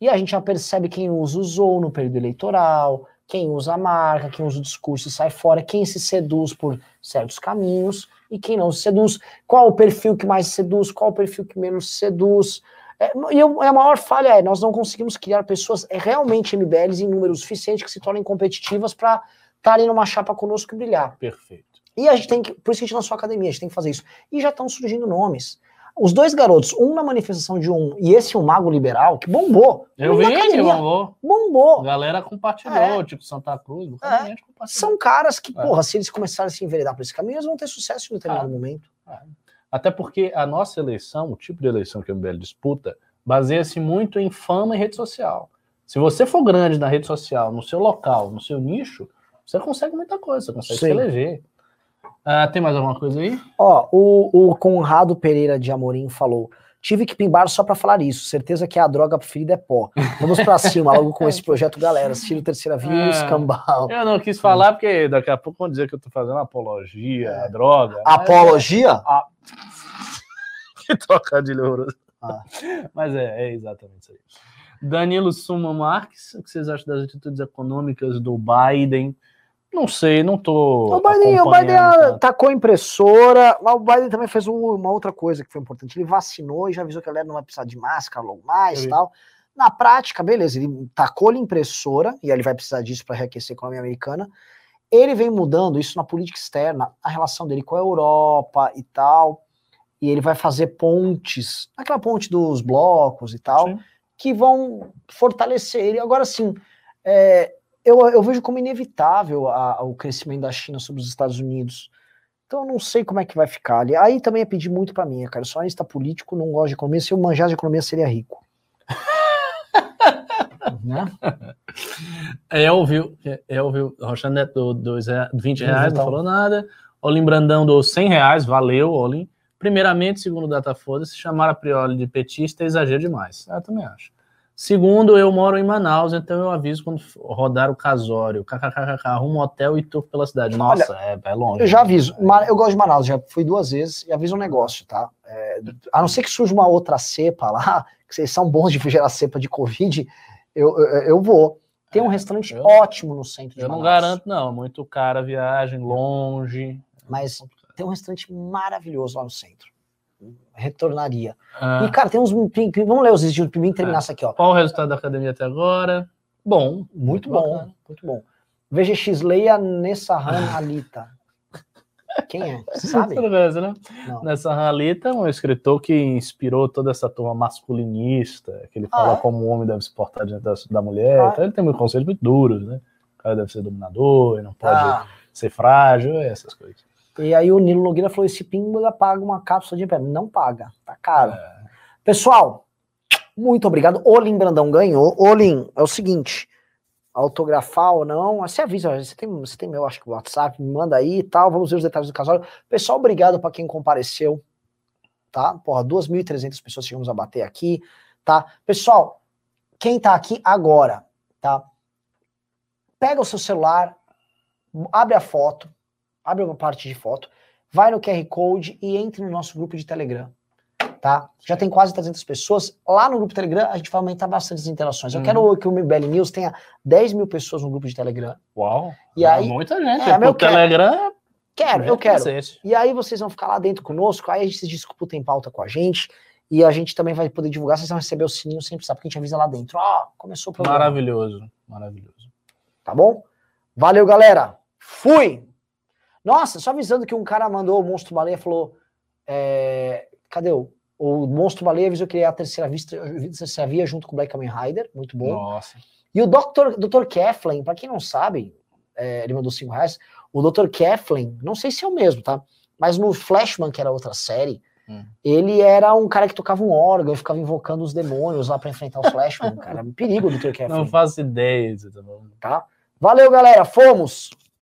E a gente já percebe quem usa usou no período eleitoral, quem usa a marca, quem usa o discurso e sai fora, quem se seduz por certos caminhos e quem não se seduz. Qual o perfil que mais seduz, qual o perfil que menos seduz. É, e eu- a maior falha é, nós não conseguimos criar pessoas é, realmente MBLs em número suficiente que se tornem competitivas para estarem numa chapa conosco e brilhar. Perfeito. E a gente tem que, por isso que a gente lançou a academia, a gente tem que fazer isso. E já estão surgindo nomes. Os dois garotos, um na manifestação de um e esse um mago liberal, que bombou. Eu vi que rolou. Bombou. A galera compartilhou, É. tipo Santa Cruz. compartilhou. São caras que, É. porra, se eles começarem a se enveredar por esse caminho, eles vão ter sucesso em determinado Ah. momento. Até porque a nossa eleição, o tipo de eleição que o MBL disputa, baseia-se muito em fama e rede social. Se você for grande na rede social, no seu local, no seu nicho, você consegue muita coisa, você consegue se Sim. eleger. Ah, tem mais alguma coisa aí? Ó, o, o Conrado Pereira de Amorim falou: tive que pimbar só pra falar isso. Certeza que a droga preferida é pó. Vamos pra cima logo com esse projeto, galera. Tiro terceira via e É. escambau. Eu não quis falar porque daqui a pouco vão dizer que eu tô fazendo apologia à droga. mas- Apologia? Que trocadilho. Ah. Mas é, é exatamente isso aí. Danilo Suma Marques, o que vocês acham das atitudes econômicas do Biden Não sei, não tô. O Biden, o Biden tanto. tacou a impressora, mas o Biden também fez um- uma outra coisa que foi importante. Ele vacinou e já avisou que a galera não vai precisar de máscara logo mais e tal. Na prática, beleza, ele tacou a impressora, e aí ele vai precisar disso para reaquecer a economia americana. Ele vem mudando isso na política externa, a relação dele com a Europa e tal. E ele vai fazer pontes, aquela ponte dos blocos e tal, Sim. que vão fortalecer ele. Agora, sim, é, eu, eu vejo como inevitável a- o crescimento da China sobre os Estados Unidos. Então, eu não sei como é que vai ficar ali. Aí também é pedir muito para mim, cara. Eu sou analista político, não gosto de economia. Se eu manjasse de economia, seria rico. né? Elvio, Elvio Rocha Neto do dois rea- 20 reais, não falou nada. Olim Brandão do 100 reais, valeu, Olim. Primeiramente, segundo o Datafolha, se chamar a Prioli de petista é exagero demais. Eu também acho. Segundo, eu moro em Manaus, então eu aviso quando rodar o casório. KKKK, arruma um hotel e tour pela cidade. Nossa, é, é longe. Eu já aviso. Ma- Eu gosto de Manaus, já fui duas vezes e aviso um negócio, tá? É, a não ser que surja uma outra cepa lá, que vocês são bons de gerar cepa de Covid, eu, eu, eu vou. Tem um restaurante eu- ótimo no centro de Eu não Manaus. garanto, não. Muito cara a viagem, longe. Mas tem um restaurante maravilhoso lá no centro. Retornaria. Ah, E, cara, tem uns. Vamos ler os vídeos do Pimim e terminar isso aqui, ó. qual o resultado da academia até agora? Bom. Muito bom, bacana. muito bom. VGX Leia Nessahan Alita. Quem é? Você sabe? Conhece, né? Não. Nessa Ralita, um escritor que inspirou toda essa turma masculinista, que ele fala Ah, é? como o homem deve se portar diante da, da mulher. Ah. Então ele tem muitos conceitos muito duros, né? O cara deve ser dominador, ele não pode Ah, ser frágil, essas coisas. E aí o Nilo Nogueira falou: esse Pimba paga uma cápsula de pé. Não paga, tá caro. É. Pessoal, muito obrigado. Olim Brandão ganhou. Olim, é o seguinte: autografar ou não, você avisa, você tem, você tem meu, acho que WhatsApp, me manda aí e tal. Vamos ver os detalhes do casório. Pessoal, obrigado para quem compareceu, tá? Porra, 2.300 pessoas chegamos a bater aqui, tá? Pessoal, quem tá aqui agora, tá? Pega o seu celular, abre a foto, abre uma parte de foto, vai no QR Code e entre no nosso grupo de Telegram tá? Já tem quase 300 pessoas. Lá no grupo Telegram, a gente vai aumentar bastante as interações. Eu Uhum. quero que o MBL News tenha 10 mil pessoas no grupo de Telegram. Uau! E aí- Muita gente. É, É, o Telegram. Quero, gente eu quero. E aí vocês vão ficar lá dentro conosco, aí a gente se disputa em pauta com a gente. E a gente também vai poder divulgar, vocês vão receber o sininho sempre, sabe? Porque a gente avisa lá dentro. Ó, começou o programa. Maravilhoso, maravilhoso. Tá bom? Valeu, galera. Fui! Nossa, só avisando que um cara mandou o Monstro Baleia e falou: é, cadê o? O Monstro Baleia avisou que ele é a terceira vista, terceira via junto com o Black Kamen Rider. Muito bom. Nossa. E o Dr. Dr. Keflin, pra quem não sabe, é, ele mandou 5 reais. O Dr. Keflin, não sei se é o mesmo, tá? Mas no Flashman, que era outra série, Hum. ele era um cara que tocava um órgão e ficava invocando os demônios lá pra enfrentar o Flashman, cara. Um perigo o Dr. Keflin, Não faço ideia. tá bom? tá? Valeu, galera. Fomos!